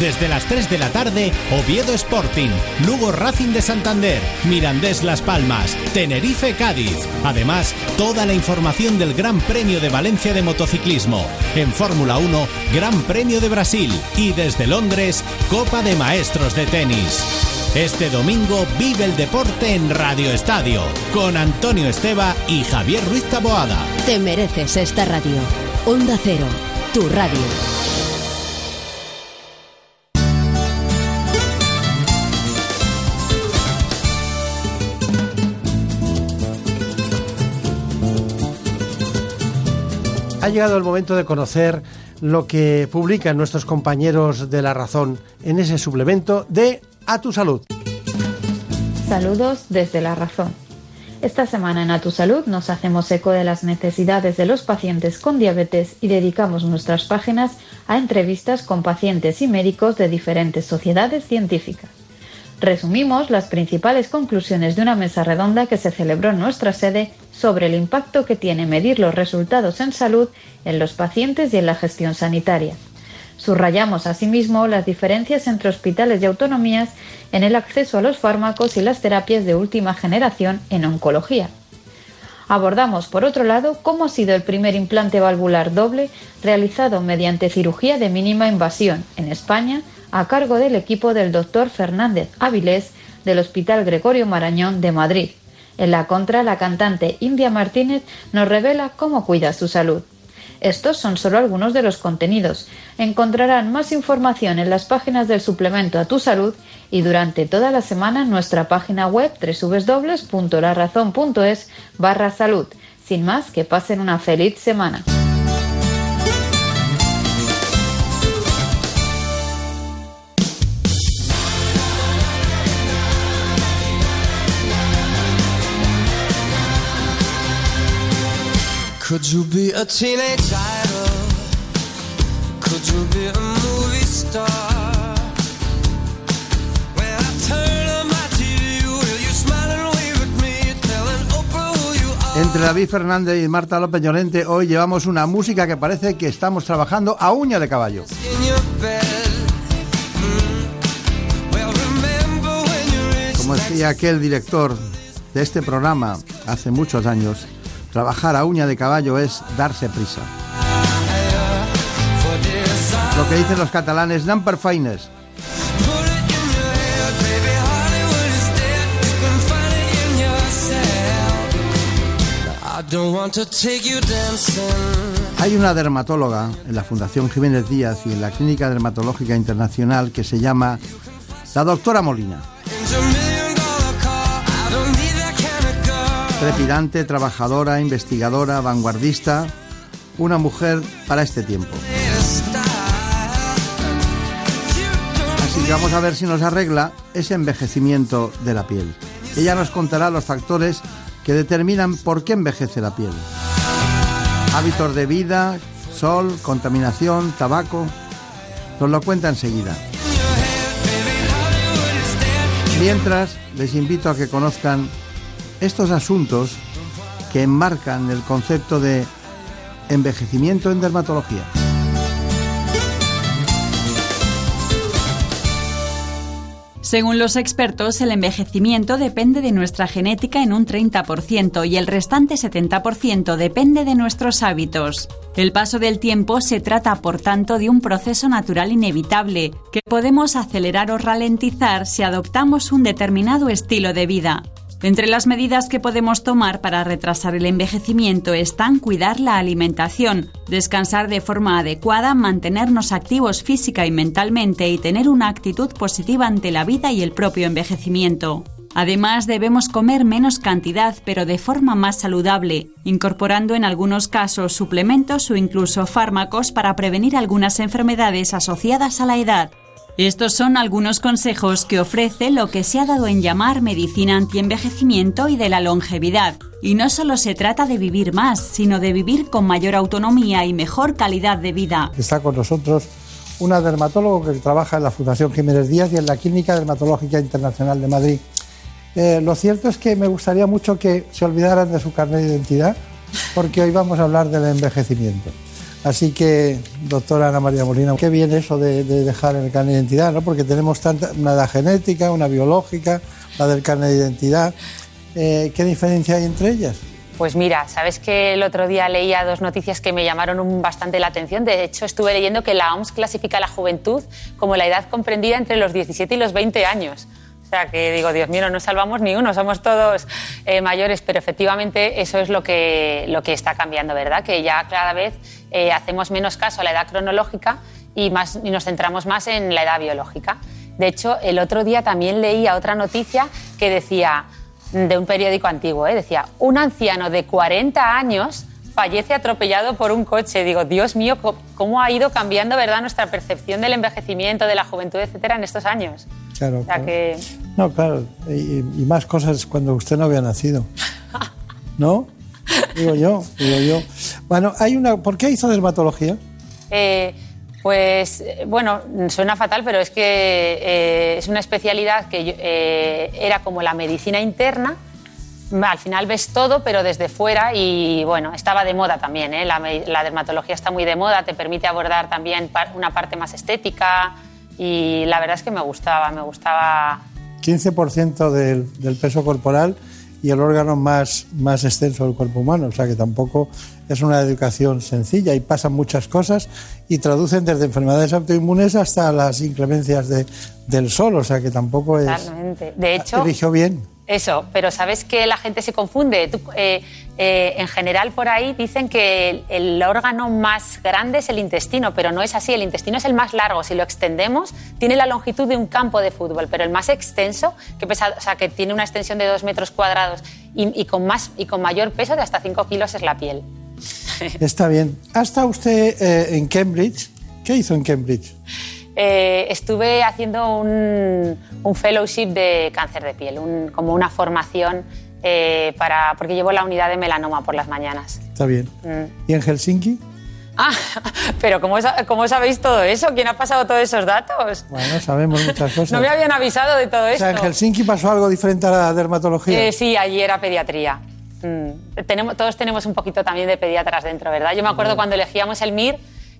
Desde las 3 de la tarde, Oviedo Sporting, Lugo Racing de Santander, Mirandés Las Palmas, Tenerife Cádiz. Además, toda la información del Gran Premio de Valencia de Motociclismo. En Fórmula 1, Gran Premio de Brasil. Y desde Londres, Copa de Maestros de Tenis. Este domingo vive el deporte en Radio Estadio, con Antonio Esteba y Javier Ruiz Taboada. Te mereces esta radio. Onda Cero, tu radio. Ha llegado el momento de conocer lo que publican nuestros compañeros de La Razón en ese suplemento de A Tu Salud. Saludos desde La Razón. Esta semana en A Tu Salud nos hacemos eco de las necesidades de los pacientes con diabetes y dedicamos nuestras páginas a entrevistas con pacientes y médicos de diferentes sociedades científicas. Resumimos las principales conclusiones de una mesa redonda que se celebró en nuestra sede sobre el impacto que tiene medir los resultados en salud en los pacientes y en la gestión sanitaria. Subrayamos asimismo las diferencias entre hospitales y autonomías en el acceso a los fármacos y las terapias de última generación en oncología. Abordamos, por otro lado, cómo ha sido el primer implante valvular doble realizado mediante cirugía de mínima invasión en España a cargo del equipo del doctor Fernández Avilés del Hospital Gregorio Marañón de Madrid. En la contra, la cantante India Martínez nos revela cómo cuida su salud. Estos son solo algunos de los contenidos. Encontrarán más información en las páginas del suplemento a tu salud y durante toda la semana en nuestra página web www.larazón.es barra salud. Sin más, que pasen una feliz semana. Could you be a teenage idol? Could you be a movie star? When I turn on my TV, will you smile and wave at me, telling Oprah who you are? Entre David Fernández y Marta López Llorente hoy llevamos una música que parece que estamos trabajando a uña de caballo. Mm. Como decía aquel director de este programa hace muchos años, trabajar a uña de caballo es darse prisa. Lo que dicen los catalanes, number dancing. Hay una dermatóloga en la Fundación Jiménez Díaz y en la Clínica Dermatológica Internacional que se llama la doctora Molina. Trepidante, trabajadora, investigadora, vanguardista, una mujer para este tiempo. Así que vamos a ver si nos arregla ese envejecimiento de la piel. Ella nos contará los factores que determinan por qué envejece la piel. Hábitos de vida, sol, contaminación, tabaco. Nos lo cuenta enseguida. Mientras, les invito a que conozcan estos asuntos que enmarcan el concepto de envejecimiento en dermatología. Según los expertos, el envejecimiento depende de nuestra genética en un 30% y el restante 70% depende de nuestros hábitos. El paso del tiempo se trata, por tanto, de un proceso natural inevitable que podemos acelerar o ralentizar si adoptamos un determinado estilo de vida. Entre las medidas que podemos tomar para retrasar el envejecimiento están cuidar la alimentación, descansar de forma adecuada, mantenernos activos física y mentalmente y tener una actitud positiva ante la vida y el propio envejecimiento. Además, debemos comer menos cantidad pero de forma más saludable, incorporando en algunos casos suplementos o incluso fármacos para prevenir algunas enfermedades asociadas a la edad. Estos son algunos consejos que ofrece lo que se ha dado en llamar medicina antienvejecimiento y de la longevidad. Y no solo se trata de vivir más, sino de vivir con mayor autonomía y mejor calidad de vida. Está con nosotros una dermatóloga que trabaja en la Fundación Jiménez Díaz y en la Clínica Dermatológica Internacional de Madrid. Eh, lo cierto es que me gustaría mucho que se olvidaran de su carnet de identidad, porque hoy vamos a hablar del envejecimiento. Así que, doctora Ana María Molina, qué bien eso de, de dejar el carnet de identidad, ¿no? Porque tenemos tanta, una edad genética, una biológica, la del carnet de identidad. Eh, ¿Qué diferencia hay entre ellas? Pues mira, sabes que el otro día leía dos noticias que me llamaron bastante la atención. De hecho, estuve leyendo que la OMS clasifica la juventud como la edad comprendida entre los 17 y los 20 años. O sea que digo, Dios mío, no nos salvamos ni uno, somos todos eh, mayores, pero efectivamente eso es lo que, lo que está cambiando, ¿verdad? Que ya cada vez eh, hacemos menos caso a la edad cronológica y, más, y nos centramos más en la edad biológica. De hecho, el otro día también leía otra noticia que decía, de un periódico antiguo, ¿eh? decía, un anciano de 40 años fallece atropellado por un coche. Digo, Dios mío, ¿cómo ha ido cambiando verdad nuestra percepción del envejecimiento, de la juventud, etcétera, en estos años? Claro, O sea claro. que No, claro, y, y más cosas cuando usted no había nacido. ¿No? Digo yo, digo yo. Bueno, hay una. ¿Por qué hizo dermatología? Eh, pues bueno, suena fatal, pero es que eh, es una especialidad que yo- eh, era como la medicina interna. Al final ves todo, pero desde fuera y bueno, estaba de moda también. ¿eh? La, la dermatología está muy de moda, te permite abordar también una parte más estética y la verdad es que me gustaba, me gustaba 15% del, del peso corporal y el órgano más, más extenso del cuerpo humano. O sea que tampoco es una educación sencilla y pasan muchas cosas y traducen desde enfermedades autoinmunes hasta las inclemencias de- del sol. O sea que tampoco es. totalmente. De hecho, Eligió bien. Eso, pero sabes que la gente se confunde. Eh, eh, en general, por ahí dicen que el, órgano más grande es el intestino, pero no es así. El intestino es el más largo. Si lo extendemos, tiene la longitud de un campo de fútbol, pero el más extenso, que, pesa, o sea, que tiene una extensión de dos metros cuadrados y, y con, más, y con mayor peso de hasta 5 kilos, es la piel. Está bien. ¿Ha estado usted eh, en Cambridge? ¿Qué hizo en Cambridge? Eh, estuve haciendo un, un fellowship de cáncer de piel, un- como una formación eh, para, porque llevo la unidad de melanoma por las mañanas. Está bien. Mm. ¿Y en Helsinki? Ah, pero ¿cómo, cómo sabéis todo eso? ¿Quién ha pasado todos esos datos? Bueno, sabemos muchas cosas. No me habían avisado de todo O esto. sea, en Helsinki pasó algo diferente a la dermatología. Eh, sí, allí era pediatría. Mm, Tenemos, todos tenemos un poquito también de pediatras dentro, ¿verdad? Yo me acuerdo cuando elegíamos el MIR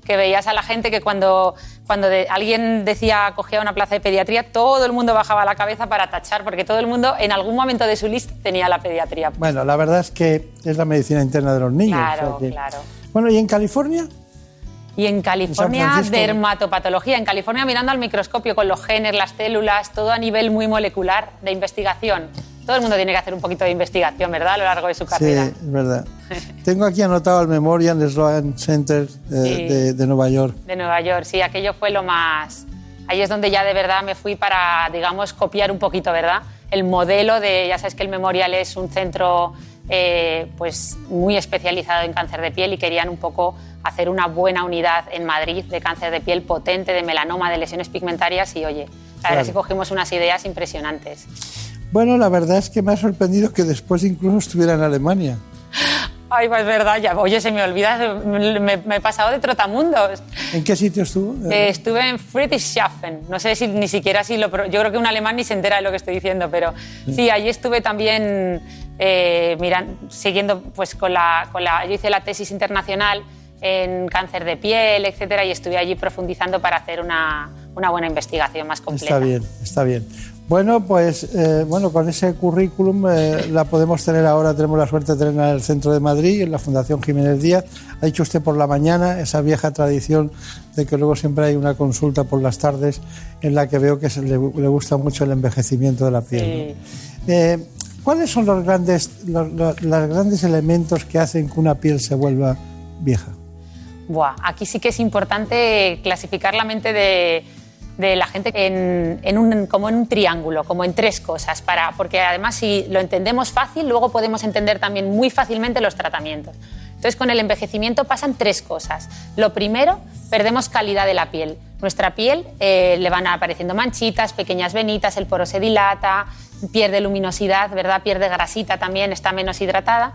que veías a la gente que cuando, cuando de- alguien decía cogía una plaza de pediatría, todo el mundo bajaba la cabeza para tachar, porque todo el mundo en algún momento de su lista tenía la pediatría. Bueno, la verdad es que es la medicina interna de los niños. Claro, o sea que- claro. Bueno, ¿y en California? Y en California, Francisco? dermatopatología. En California, mirando al microscopio con los genes, las células, todo a nivel muy molecular de investigación. Todo el mundo tiene que hacer un poquito de investigación, ¿verdad? A lo largo de su Sí, carrera. es verdad. Tengo aquí anotado el Memorial Sloan Center eh, Sí. de, de Nueva York. De Nueva York, sí, aquello fue lo más... Ahí es donde ya de verdad me fui para, digamos, copiar un poquito, ¿verdad? El modelo de, ya sabes que el Memorial es un centro eh, pues muy especializado en cáncer de piel y querían un poco hacer una buena unidad en Madrid de cáncer de piel potente, de melanoma, de lesiones pigmentarias y oye, la verdad Claro. es que cogimos unas ideas impresionantes. Bueno, la verdad es que me ha sorprendido que después incluso estuviera en Alemania. Ay, pues verdad, ya, oye, se me olvida, me, me he pasado de trotamundos. ¿En qué sitio estuvo? Eh, estuve en Friedrichshafen, no sé si ni siquiera si lo... Yo creo que un alemán ni se entera de lo que estoy diciendo, pero sí, allí estuve también eh, miran- siguiendo pues con la, con la... Yo hice la tesis internacional en cáncer de piel, etcétera, y estuve allí profundizando para hacer una, una buena investigación más completa. Está bien, está bien. Bueno, pues eh, bueno, con ese currículum eh, la podemos tener ahora, tenemos la suerte de tenerla en el centro de Madrid, en la Fundación Jiménez Díaz. Ha dicho usted por la mañana esa vieja tradición de que luego siempre hay una consulta por las tardes en la que veo que se le, le gusta mucho el envejecimiento de la piel. ¿no? Eh, ¿Cuáles son los grandes, los, los- los grandes elementos que hacen que una piel se vuelva vieja? Buah, aquí sí que es importante clasificar la mente de, de la gente en, un, como en un triángulo, como en tres cosas, para, porque además si lo entendemos fácil, luego podemos entender también muy fácilmente los tratamientos. Entonces con el envejecimiento pasan tres cosas. Lo primero, perdemos calidad de la piel. Nuestra piel eh, le van apareciendo manchitas, pequeñas venitas, el poro se dilata, pierde luminosidad, ¿verdad? pierde grasita también, está menos hidratada.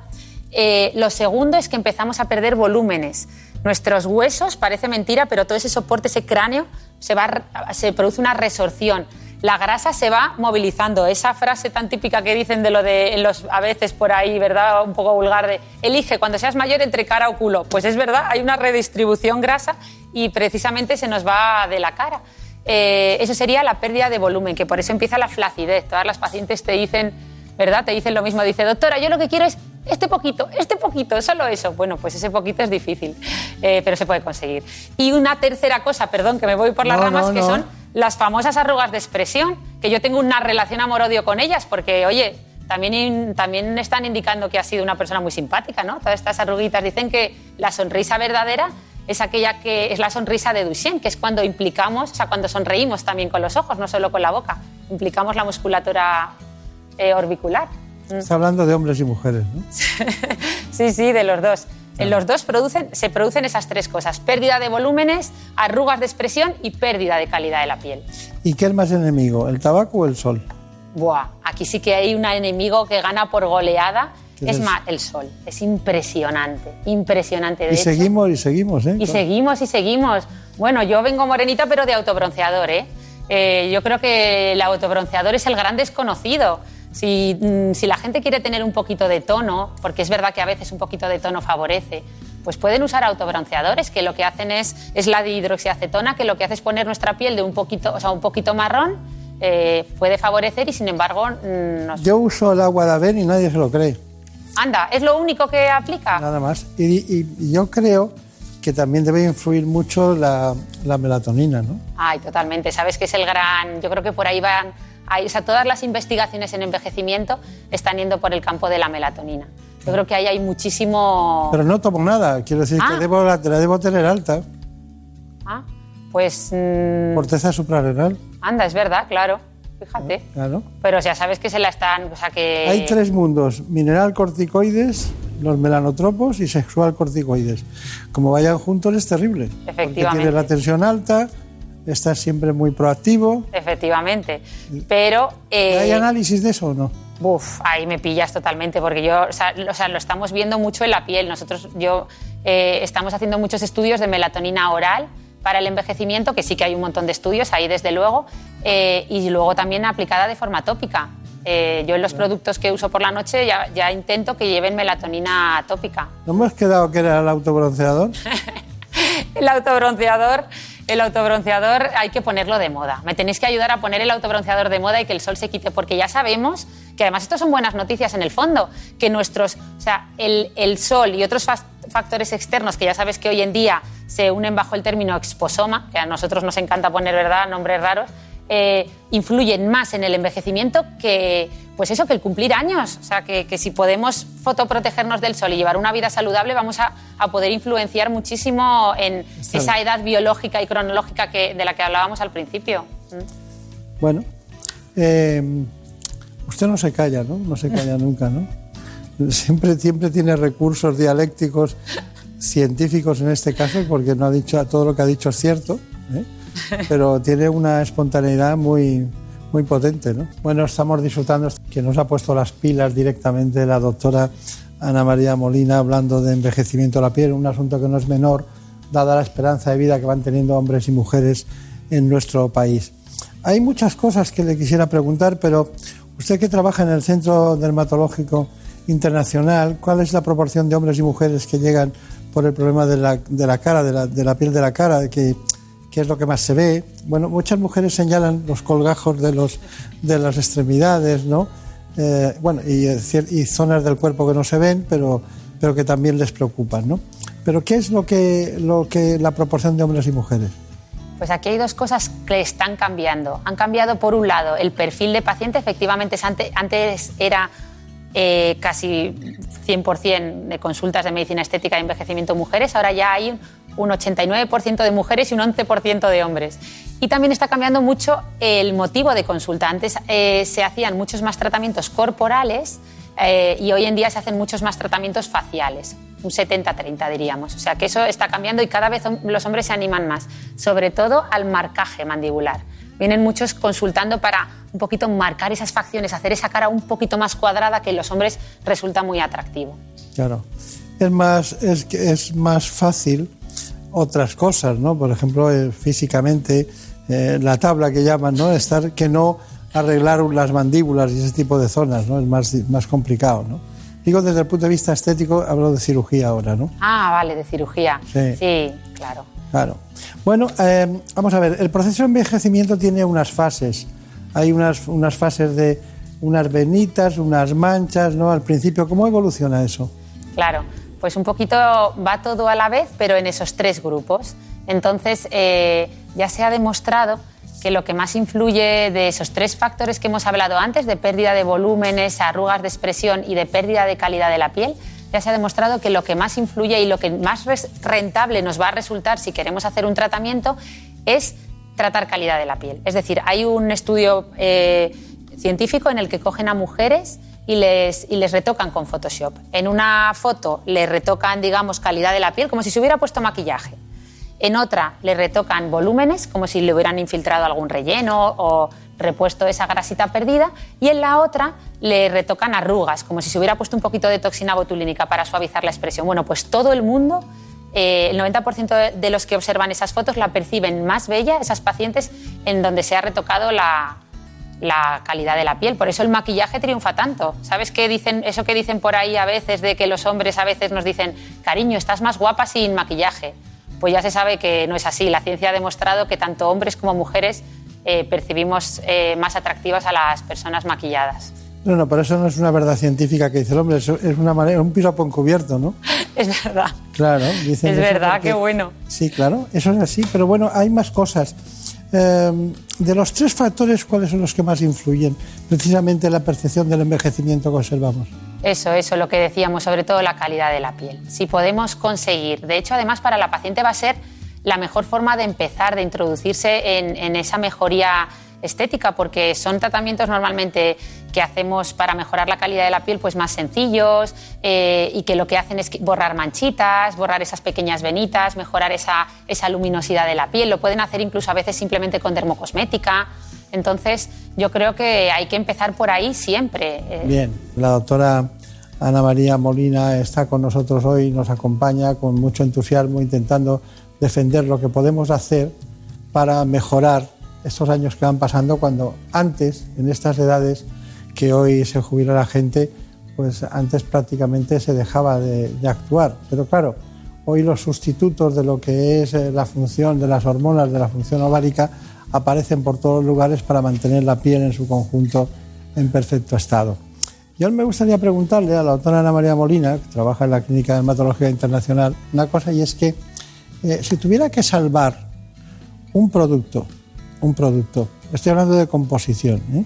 Eh, lo segundo es que empezamos a perder volúmenes. Nuestros huesos, parece mentira, pero todo ese soporte, ese cráneo, se, va, se produce una resorción. La grasa se va movilizando. Esa frase tan típica que dicen de lo de los, a veces por ahí, ¿verdad? Un poco vulgar de elige cuando seas mayor entre cara o culo. Pues es verdad, hay una redistribución grasa y precisamente se nos va de la cara. Eh, eso sería la pérdida de volumen, que por eso empieza la flacidez. Todas las pacientes te dicen, ¿verdad? Te dicen lo mismo. Dice, doctora, yo lo que quiero es este poquito, este poquito, solo eso. Bueno, pues ese poquito es difícil, eh, pero se puede conseguir. Y una tercera cosa, perdón, que me voy por las No, ramas, no, que no. son las famosas arrugas de expresión, que yo tengo una relación amor-odio con ellas, porque, oye, también, también están indicando que ha sido una persona muy simpática, ¿no? Todas estas arruguitas dicen que la sonrisa verdadera es aquella que es la sonrisa de Duchenne, que es cuando implicamos, o sea, cuando sonreímos también con los ojos, no solo con la boca, implicamos la musculatura eh, orbicular. Está hablando de hombres y mujeres, ¿no? Sí, sí, de los dos. En los dos producen, se producen esas tres cosas: pérdida de volúmenes, arrugas de expresión y pérdida de calidad de la piel. ¿Y qué es más enemigo, el tabaco o el sol? Buah, aquí sí que hay un enemigo que gana por goleada. ¿Qué Es es? más, el sol. Es impresionante, impresionante. De Y hecho, seguimos y seguimos, ¿eh? y seguimos y seguimos. Bueno, yo vengo morenita, pero de autobronceador, ¿eh? Eh, yo creo que el autobronceador es el gran desconocido. Si, mm, si la gente quiere tener un poquito de tono, porque es verdad que a veces un poquito de tono favorece, pues pueden usar autobronceadores que lo que hacen es, es la dihidroxiacetona, que lo que hace es poner nuestra piel de un poquito, o sea, un poquito marrón, eh, puede favorecer y sin embargo mm. Yo uso el agua de Aven y nadie se lo cree, Anda, ¿es lo único que aplica? nada más. Y, y- y yo creo que también debe influir mucho la, la melatonina, ¿no? Ay, totalmente. Sabes que es el gran. Yo creo que por ahí van. Ahí- o sea, todas las investigaciones en envejecimiento están yendo por el campo de la melatonina. Yo creo que ahí hay muchísimo. Pero no tomo nada, quiero decir Ah. que debo, la, la debo tener alta. Ah, pues. mm, Corteza suprarrenal, anda, es verdad, claro. Fíjate. claro. Pero ya sabes que se la están. O sea, que. Hay tres mundos, mineral corticoides, los melanotropos y sexual corticoides. Como vayan juntos es terrible. Porque Efectivamente. tienes la tensión alta, estás siempre muy proactivo. Efectivamente. Pero. eh, ¿Hay análisis de eso o no? Uf, ahí me pillas totalmente, porque yo, o sea, lo- o sea, lo estamos viendo mucho en la piel. Nosotros, yo, eh, estamos haciendo muchos estudios de melatonina oral para el envejecimiento, que sí que hay un montón de estudios ahí, desde luego, eh, y luego también aplicada de forma tópica. Eh, yo en los productos que uso por la noche ya, ya intento que lleven melatonina tópica. ¿No hemos quedado que era el autobronceador? El autobronceador, el autobronceador hay que ponerlo de moda. Me tenéis que ayudar a poner el autobronceador de moda y que el sol se quite, porque ya sabemos que además esto son buenas noticias en el fondo, que nuestros, o sea, el, el sol y otros factores externos que ya sabes que hoy en día se unen bajo el término exposoma, que a nosotros nos encanta poner, ¿verdad?, nombres raros, eh, influyen más en el envejecimiento que, pues eso, que el cumplir años. O sea, que, que si podemos fotoprotegernos del sol y llevar una vida saludable, vamos a, a poder influenciar muchísimo en Está esa edad biológica y cronológica que, de la que hablábamos al principio. Bueno, eh, usted no se calla, ¿no? No se calla nunca, ¿no? Siempre, siempre tiene recursos dialécticos científicos en este caso, porque no ha dicho todo lo que ha dicho es cierto, ¿eh? pero tiene una espontaneidad muy, muy potente, ¿no? Bueno, estamos disfrutando que nos ha puesto las pilas directamente la doctora Ana María Molina hablando de envejecimiento de la piel, un asunto que no es menor, dada la esperanza de vida que van teniendo hombres y mujeres en nuestro país. Hay muchas cosas que le quisiera preguntar, pero usted que trabaja en el Centro Dermatológico Internacional, ¿cuál es la proporción de hombres y mujeres que llegan por el problema de la, de la cara, de la, piel de la cara, que, que, es lo que más se ve? Bueno, muchas mujeres señalan los colgajos de, los, de las extremidades, ¿no? Eh, bueno, y, y, zonas del cuerpo que no se ven, pero, pero que también les preocupan, ¿no? Pero ¿qué es lo que, lo que la proporción de hombres y mujeres? Pues aquí hay dos cosas que están cambiando. Han cambiado, por un lado, el perfil de paciente. Efectivamente, antes era eh, casi 100% de consultas de medicina estética y envejecimiento mujeres. Ahora ya hay un 89% de mujeres y un 11% de hombres. Y también está cambiando mucho el motivo de consulta. Antes eh, se hacían muchos más tratamientos corporales eh, y hoy en día se hacen muchos más tratamientos faciales un 70-30 diríamos. O sea que eso está cambiando y cada vez los hombres se animan más, sobre todo al marcaje mandibular. Vienen muchos consultando para un poquito marcar esas facciones, hacer esa cara un poquito más cuadrada que en los hombres resulta muy atractivo. Claro. Es más, es, es más fácil otras cosas, ¿no? Por ejemplo, eh, físicamente, eh, la tabla que llaman, ¿no? Estar que no arreglar las mandíbulas y ese tipo de zonas, ¿no? Es más, más complicado, ¿no? Digo, desde el punto de vista estético, hablo de cirugía ahora, ¿no? Ah, vale, de cirugía. Sí, claro. Claro. Bueno, eh, vamos a ver, el proceso de envejecimiento tiene unas fases. Hay unas, unas fases de unas venitas, unas manchas, ¿no? Al principio, ¿cómo evoluciona eso? Claro, pues un poquito va todo a la vez, pero en esos tres grupos. Entonces, eh, ya se ha demostrado que lo que más influye de esos tres factores que hemos hablado antes, de pérdida de volúmenes, arrugas de expresión y de pérdida de calidad de la piel, ya se ha demostrado que lo que más influye y lo que más rentable nos va a resultar si queremos hacer un tratamiento es tratar calidad de la piel. Es decir, hay un estudio eh, científico en el que cogen a mujeres y les, y les retocan con Photoshop. En una foto les retocan, digamos, calidad de la piel, como si se hubiera puesto maquillaje. En otra le retocan volúmenes, como si le hubieran infiltrado algún relleno o repuesto esa grasita perdida. Y en la otra le retocan arrugas, como si se hubiera puesto un poquito de toxina botulínica para suavizar la expresión. Bueno, pues todo el mundo, eh, el 90% de los que observan esas fotos la perciben más bella, esas pacientes en donde se ha retocado la, la calidad de la piel. Por eso el maquillaje triunfa tanto. ¿Sabes qué dicen, eso que dicen por ahí a veces de que los hombres a veces nos dicen, cariño, estás más guapa sin maquillaje? pues ya se sabe que no es así. La ciencia ha demostrado que tanto hombres como mujeres eh, percibimos eh, más atractivas a las personas maquilladas. No, no, pero eso no es una verdad científica que dice el hombre, es una manera, un piropo encubierto, ¿no? Es verdad. Claro, dicen Es verdad, qué bueno. Sí, claro, eso es así, pero bueno, hay más cosas. Em, de los tres factores, ¿cuáles son los que más influyen precisamente en la percepción del envejecimiento que observamos? Eso, eso, lo que decíamos, sobre todo la calidad de la piel. Si podemos conseguir, de hecho, además para la paciente va a ser la mejor forma de empezar, de introducirse en, esa mejoría estética, porque son tratamientos normalmente que hacemos para mejorar la calidad de la piel, pues más sencillos eh, y que lo que hacen es borrar manchitas, borrar esas pequeñas venitas, mejorar esa, esa luminosidad de la piel. Lo pueden hacer incluso a veces simplemente con dermocosmética. Entonces, yo creo que hay que empezar por ahí siempre. Eh. Bien, la doctora Ana María Molina está con nosotros hoy, nos acompaña con mucho entusiasmo intentando defender lo que podemos hacer para mejorar estos años que van pasando cuando antes, en estas edades que hoy se jubila la gente, pues antes prácticamente se dejaba de, actuar. Pero claro, hoy los sustitutos de lo que es eh, la función de las hormonas, de la función ovárica, aparecen por todos los lugares para mantener la piel en su conjunto en perfecto estado. Yo me gustaría preguntarle a la doctora Ana María Molina, que trabaja en la Clínica de Dermatología Internacional, una cosa y es que eh, si tuviera que salvar un producto, un producto, estoy hablando de composición, ¿eh?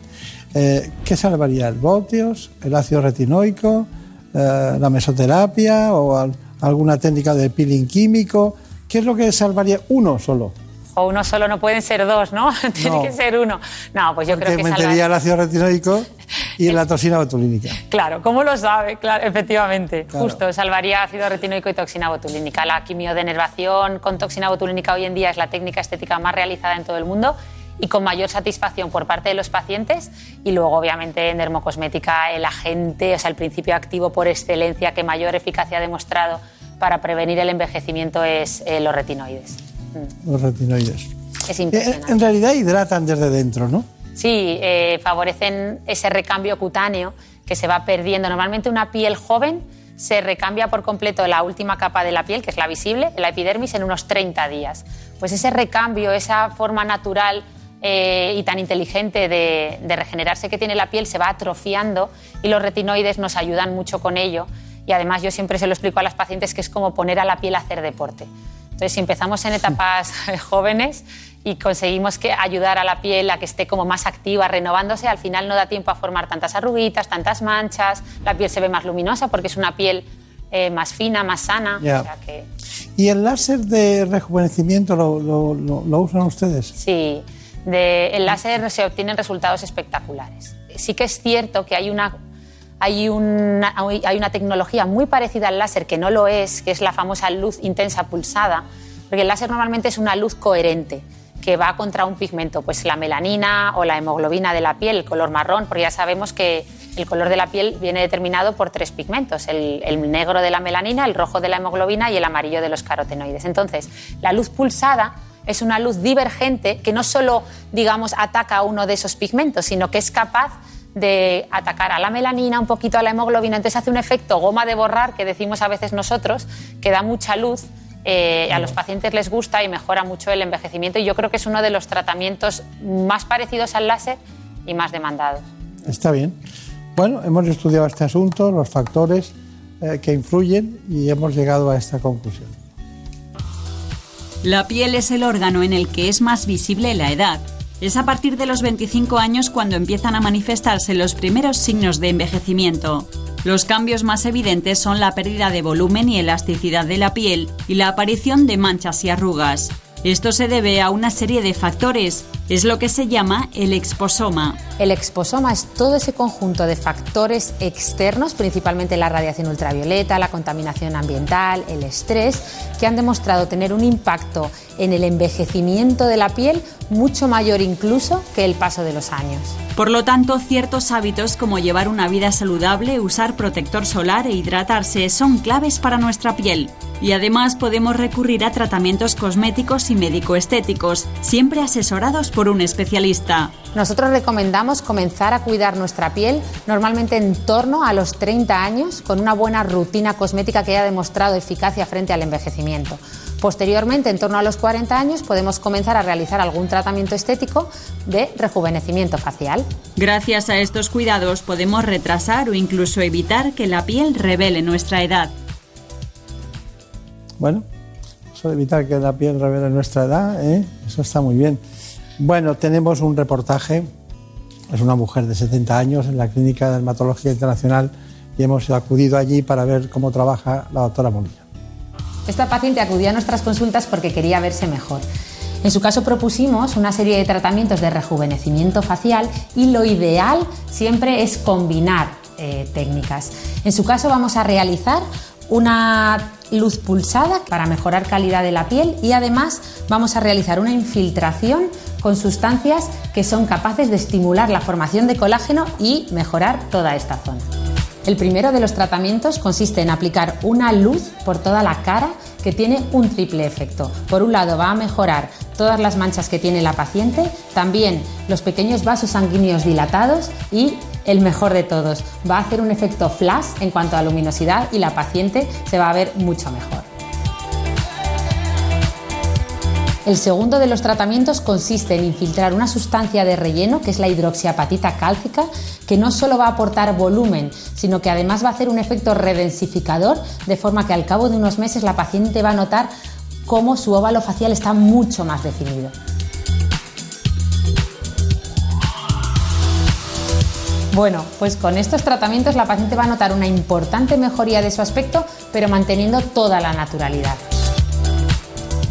Eh, qué salvaría? ¿El Botios, el ácido retinoico, la mesoterapia o alguna técnica de peeling químico? ¿Qué es lo que salvaría uno solo? O uno solo no pueden ser dos, ¿no? Tiene que ser uno. No, pues yo creo que metería el ácido retinoico y la toxina botulínica. Claro, ¿cómo lo sabe? Claro, efectivamente. Justo, salvaría ácido retinoico y toxina botulínica. La quimiodenervación con toxina botulínica hoy en día es la técnica estética más realizada en todo el mundo y con mayor satisfacción por parte de los pacientes. Y luego, obviamente, en dermocosmética, el agente, o sea, el principio activo por excelencia que mayor eficacia ha demostrado para prevenir el envejecimiento es eh, los retinoides. Mm. Los retinoides. Es Eh, impresionante. En realidad hidratan desde dentro, ¿no? Sí, eh, favorecen ese recambio cutáneo que se va perdiendo. Normalmente una piel joven se recambia por completo la última capa de la piel, que es la visible, la epidermis, en unos 30 días. Pues ese recambio, esa forma natural eh, y tan inteligente de, de regenerarse que tiene la piel se va atrofiando y los retinoides nos ayudan mucho con ello. Y además yo siempre se lo explico a las pacientes que es como poner a la piel a hacer deporte. Entonces, si empezamos en etapas jóvenes y conseguimos que ayudar a la piel a que esté como más activa, renovándose, al final no da tiempo a formar tantas arruguitas, tantas manchas, la piel se ve más luminosa porque es una piel eh, más fina, más sana. Ya. O sea que, ¿Y el láser de rejuvenecimiento lo, lo- lo- lo usan ustedes? sí, de, el láser se obtienen resultados espectaculares. Sí que es cierto que hay una, hay, una, hay una tecnología muy parecida al láser que no lo es, que es la famosa luz intensa pulsada, porque el láser normalmente es una luz coherente que va contra un pigmento, pues la melanina o la hemoglobina de la piel, el color marrón, porque ya sabemos que el color de la piel viene determinado por tres pigmentos, el, el negro de la melanina, el rojo de la hemoglobina y el amarillo de los carotenoides. Entonces, la luz pulsada es una luz divergente que no solo, digamos, ataca a uno de esos pigmentos, sino que es capaz de atacar a la melanina, un poquito a la hemoglobina, entonces hace un efecto goma de borrar que decimos a veces nosotros, que da mucha luz, eh, a los pacientes les gusta y mejora mucho el envejecimiento y yo creo que es uno de los tratamientos más parecidos al láser y más demandados. Está bien. Bueno, hemos estudiado este asunto, los factores eh, que influyen y hemos llegado a esta conclusión. La piel es el órgano en el que es más visible la edad. Es a partir de los 25 años cuando empiezan a manifestarse los primeros signos de envejecimiento. Los cambios más evidentes son la pérdida de volumen y elasticidad de la piel y la aparición de manchas y arrugas. Esto se debe a una serie de factores. Es lo que se llama el exposoma. El exposoma es todo ese conjunto de factores externos, principalmente la radiación ultravioleta, la contaminación ambiental, el estrés, que han demostrado tener un impacto en el envejecimiento de la piel mucho mayor incluso que el paso de los años. Por lo tanto, ciertos hábitos como llevar una vida saludable, usar protector solar e hidratarse son claves para nuestra piel. Y además podemos recurrir a tratamientos cosméticos y médico-estéticos, siempre asesorados por un especialista. Nosotros recomendamos comenzar a cuidar nuestra piel normalmente en torno a los 30 años con una buena rutina cosmética que haya demostrado eficacia frente al envejecimiento. Posteriormente, en torno a los 40 años, podemos comenzar a realizar algún tratamiento estético de rejuvenecimiento facial. Gracias a estos cuidados podemos retrasar o incluso evitar que la piel revele nuestra edad. Bueno, eso de evitar que la piel revele nuestra edad, ¿eh? eso está muy bien. Bueno, tenemos un reportaje, es una mujer de 70 años en la Clínica de Dermatología Internacional y hemos acudido allí para ver cómo trabaja la doctora Molina. Esta paciente acudía a nuestras consultas porque quería verse mejor. En su caso propusimos una serie de tratamientos de rejuvenecimiento facial y lo ideal siempre es combinar eh, técnicas. En su caso vamos a realizar una luz pulsada para mejorar calidad de la piel y además vamos a realizar una infiltración con sustancias que son capaces de estimular la formación de colágeno y mejorar toda esta zona. El primero de los tratamientos consiste en aplicar una luz por toda la cara que tiene un triple efecto. Por un lado va a mejorar todas las manchas que tiene la paciente, también los pequeños vasos sanguíneos dilatados y el mejor de todos, va a hacer un efecto flash en cuanto a luminosidad y la paciente se va a ver mucho mejor. El segundo de los tratamientos consiste en infiltrar una sustancia de relleno, que es la hidroxiapatita cálcica, que no solo va a aportar volumen, sino que además va a hacer un efecto redensificador, de forma que al cabo de unos meses la paciente va a notar cómo su óvalo facial está mucho más definido. Bueno, pues con estos tratamientos la paciente va a notar una importante mejoría de su aspecto, pero manteniendo toda la naturalidad.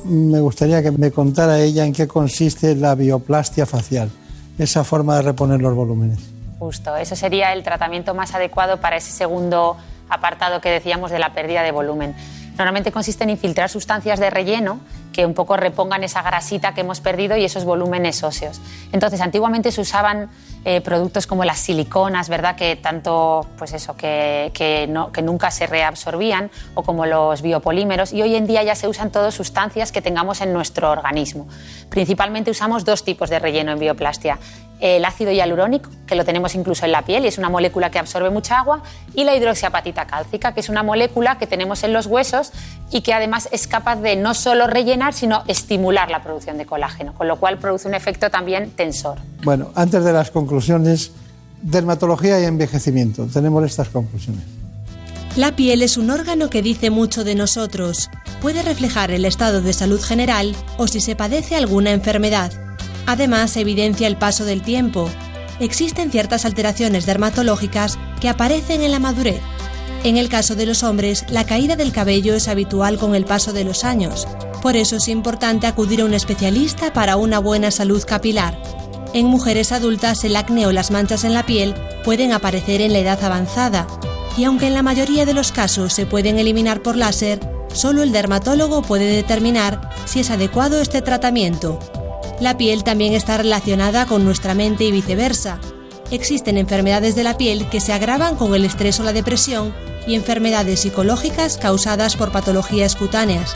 Me gustaría que me contara ella en qué consiste la bioplastia facial, esa forma de reponer los volúmenes. Justo, eso sería el tratamiento más adecuado para ese segundo apartado que decíamos de la pérdida de volumen. Normalmente consiste en infiltrar sustancias de relleno que un poco repongan esa grasita que hemos perdido y esos volúmenes óseos. Entonces, antiguamente se usaban eh, productos como las siliconas, ¿verdad? Que tanto, pues eso, que, que, no, que nunca se reabsorbían, o como los biopolímeros, y hoy en día ya se usan todas sustancias que tengamos en nuestro organismo. Principalmente usamos dos tipos de relleno en bioplastia. El ácido hialurónico, que lo tenemos incluso en la piel y es una molécula que absorbe mucha agua, y la hidroxiapatita cálcica, que es una molécula que tenemos en los huesos y que además es capaz de no solo rellenar, sino estimular la producción de colágeno, con lo cual produce un efecto también tensor. Bueno, antes de las conclusiones, dermatología y envejecimiento. Tenemos estas conclusiones. La piel es un órgano que dice mucho de nosotros. Puede reflejar el estado de salud general o si se padece alguna enfermedad. Además, evidencia el paso del tiempo. Existen ciertas alteraciones dermatológicas que aparecen en la madurez. En el caso de los hombres, la caída del cabello es habitual con el paso de los años. Por eso es importante acudir a un especialista para una buena salud capilar. En mujeres adultas, el acné o las manchas en la piel pueden aparecer en la edad avanzada. Y aunque en la mayoría de los casos se pueden eliminar por láser, solo el dermatólogo puede determinar si es adecuado este tratamiento. La piel también está relacionada con nuestra mente y viceversa. Existen enfermedades de la piel que se agravan con el estrés o la depresión y enfermedades psicológicas causadas por patologías cutáneas.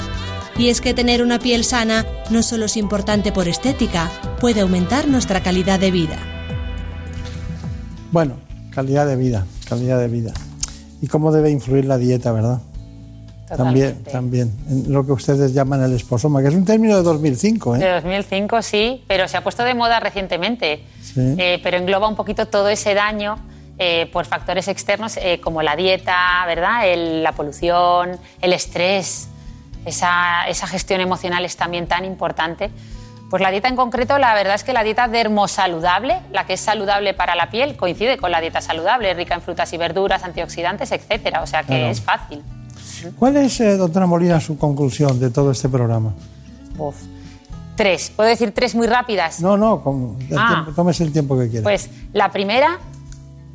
Y es que tener una piel sana no solo es importante por estética, puede aumentar nuestra calidad de vida. Bueno, calidad de vida, calidad de vida. ¿Y cómo debe influir la dieta, verdad? También, también, en lo que ustedes llaman el esposoma, que es un término de 2005. ¿eh? De 2005, sí, pero se ha puesto de moda recientemente. Eh, pero engloba un poquito todo ese daño eh, por factores externos eh, como la dieta, ¿verdad? El- la polución, el estrés. Esa, esa gestión emocional es también tan importante. Pues la dieta en concreto, la verdad es que la dieta dermosaludable, la que es saludable para la piel, coincide con la dieta saludable, rica en frutas y verduras, antioxidantes, etcétera. O sea que Claro. es fácil. ¿Cuál es, eh, doctora Molina, su conclusión de todo este programa? Uf. Tres. ¿Puedo decir tres muy rápidas? No, no, con- el Ah. tiempo- tómese el tiempo que quiera. Pues la primera,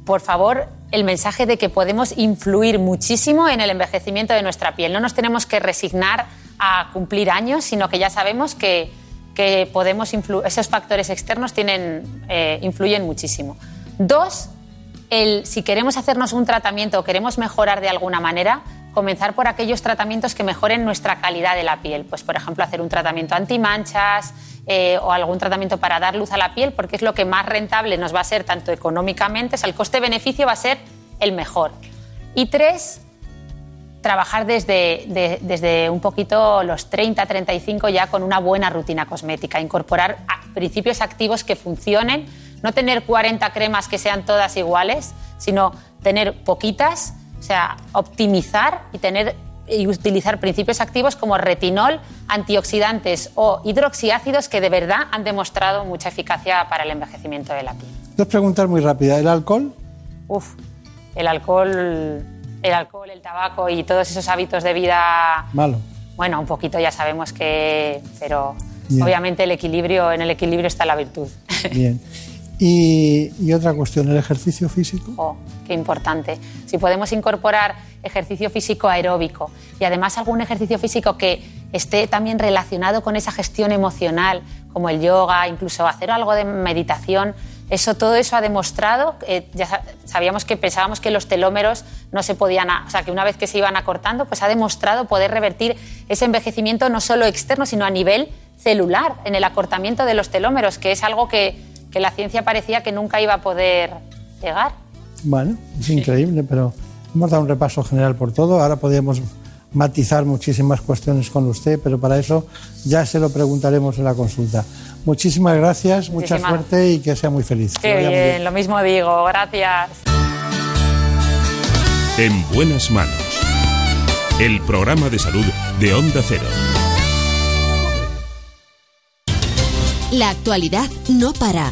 por favor, el mensaje de que podemos influir muchísimo en el envejecimiento de nuestra piel. No nos tenemos que resignar a cumplir años, sino que ya sabemos que, que podemos esos factores externos tienen, eh, influyen muchísimo. Dos, el, si queremos hacernos un tratamiento o queremos mejorar de alguna manera, comenzar por aquellos tratamientos que mejoren nuestra calidad de la piel. Pues, por ejemplo, hacer un tratamiento antimanchas eh, o algún tratamiento para dar luz a la piel, porque es lo que más rentable nos va a ser tanto económicamente, o sea, el coste-beneficio va a ser el mejor. Y tres, trabajar desde, de- desde un poquito los 30, 35 ya con una buena rutina cosmética, incorporar principios activos que funcionen, no tener 40 cremas que sean todas iguales, sino tener poquitas, o sea, optimizar y tener y utilizar principios activos como retinol, antioxidantes o hidroxiácidos que de verdad han demostrado mucha eficacia para el envejecimiento de la piel. Dos preguntas muy rápidas. ¿El alcohol? Uf, el alcohol, el alcohol, el tabaco y todos esos hábitos de vida Malo. bueno, un poquito ya sabemos que, pero Bien. obviamente el equilibrio, en el equilibrio está la virtud. Bien. Y, otra cuestión, ¿el ejercicio físico? Oh, qué importante. Si podemos incorporar ejercicio físico aeróbico y además algún ejercicio físico que esté también relacionado con esa gestión emocional, como el yoga, incluso hacer algo de meditación, eso, todo eso ha demostrado, eh, ya sa- sabíamos que pensábamos que los telómeros no se podían, o sea, que una vez que se iban acortando, pues ha demostrado poder revertir ese envejecimiento no solo externo, sino a nivel celular, en el acortamiento de los telómeros, que es algo que, que la ciencia parecía que nunca iba a poder llegar. Bueno, es increíble, pero hemos dado un repaso general por todo. Ahora podríamos matizar muchísimas cuestiones con usted, pero para eso ya se lo preguntaremos en la consulta. Muchísimas gracias, mucha suerte y que sea muy feliz. Que Qué muy bien, lo mismo digo, gracias. En buenas manos. El programa de salud de Onda Cero. La actualidad no para.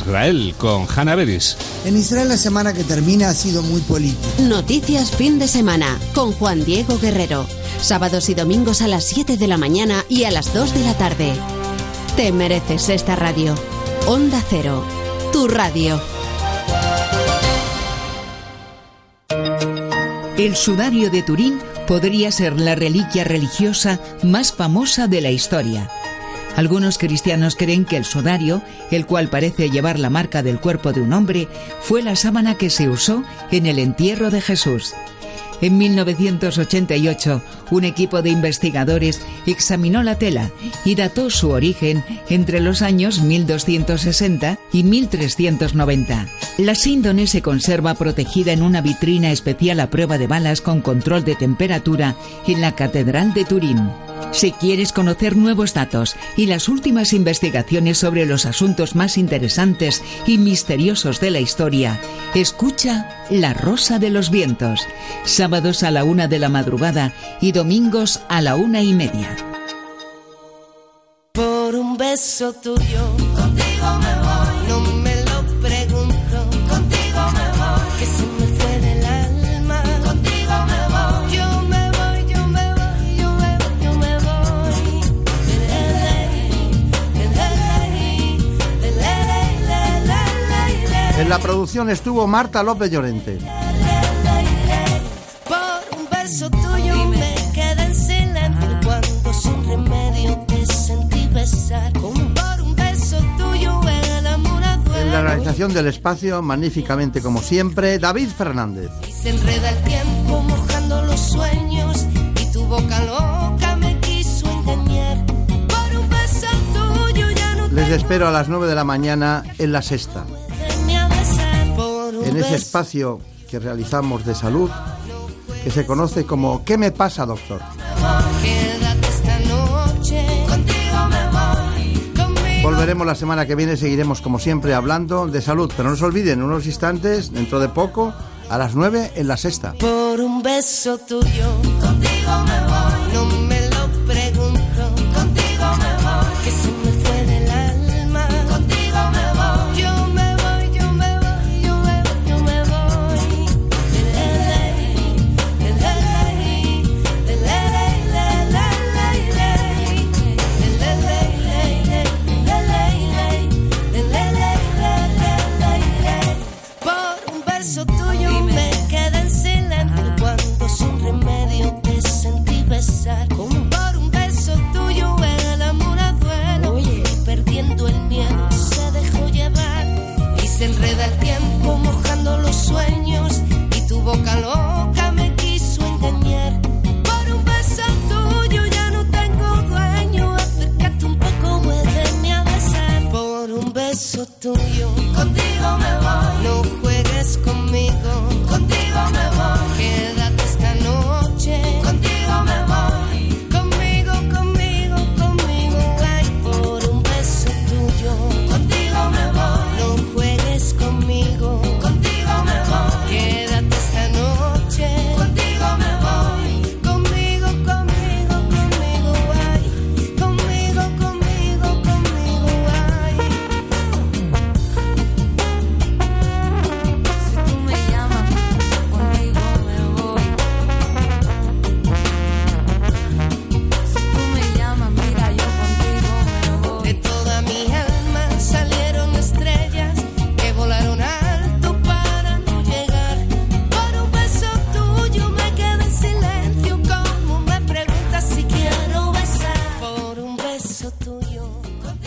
con Hanna Beris. En Israel la semana que termina ha sido muy política. Noticias fin de semana con Juan Diego Guerrero. Sábados y domingos a las 7 de la mañana y a las 2 de la tarde. Te mereces esta radio. Onda Cero, tu radio. El sudario de Turín podría ser la reliquia religiosa más famosa de la historia. Algunos cristianos creen que el sudario, el cual parece llevar la marca del cuerpo de un hombre, fue la sábana que se usó en el entierro de Jesús. En 1988, un equipo de investigadores examinó la tela y dató su origen entre los años 1260 y 1390. La síndone se conserva protegida en una vitrina especial a prueba de balas con control de temperatura en la Catedral de Turín. Si quieres conocer nuevos datos y las últimas investigaciones sobre los asuntos más interesantes y misteriosos de la historia, escucha La Rosa de los Vientos, sábados a la una de la madrugada y domingos a la una y media. Por un beso tuyo, la producción estuvo Marta López Llorente. Por un beso tuyo me quedé en silencio cuando sin remedio te sentí besar. Por un beso tuyo el amor En la realización del espacio, magníficamente como siempre, David Fernández. Y se enreda el tiempo mojando los sueños y tu boca loca me quiso engañar. Por un beso tuyo ya no Les espero a las 9 de la mañana en la sexta, en ese espacio que realizamos de salud, que se conoce como ¿Qué me pasa, doctor? Volveremos la semana que viene, seguiremos como siempre hablando de salud, pero no se olviden, en unos instantes, dentro de poco, a las 9 en la sexta. Por un beso tuyo, contigo me voy.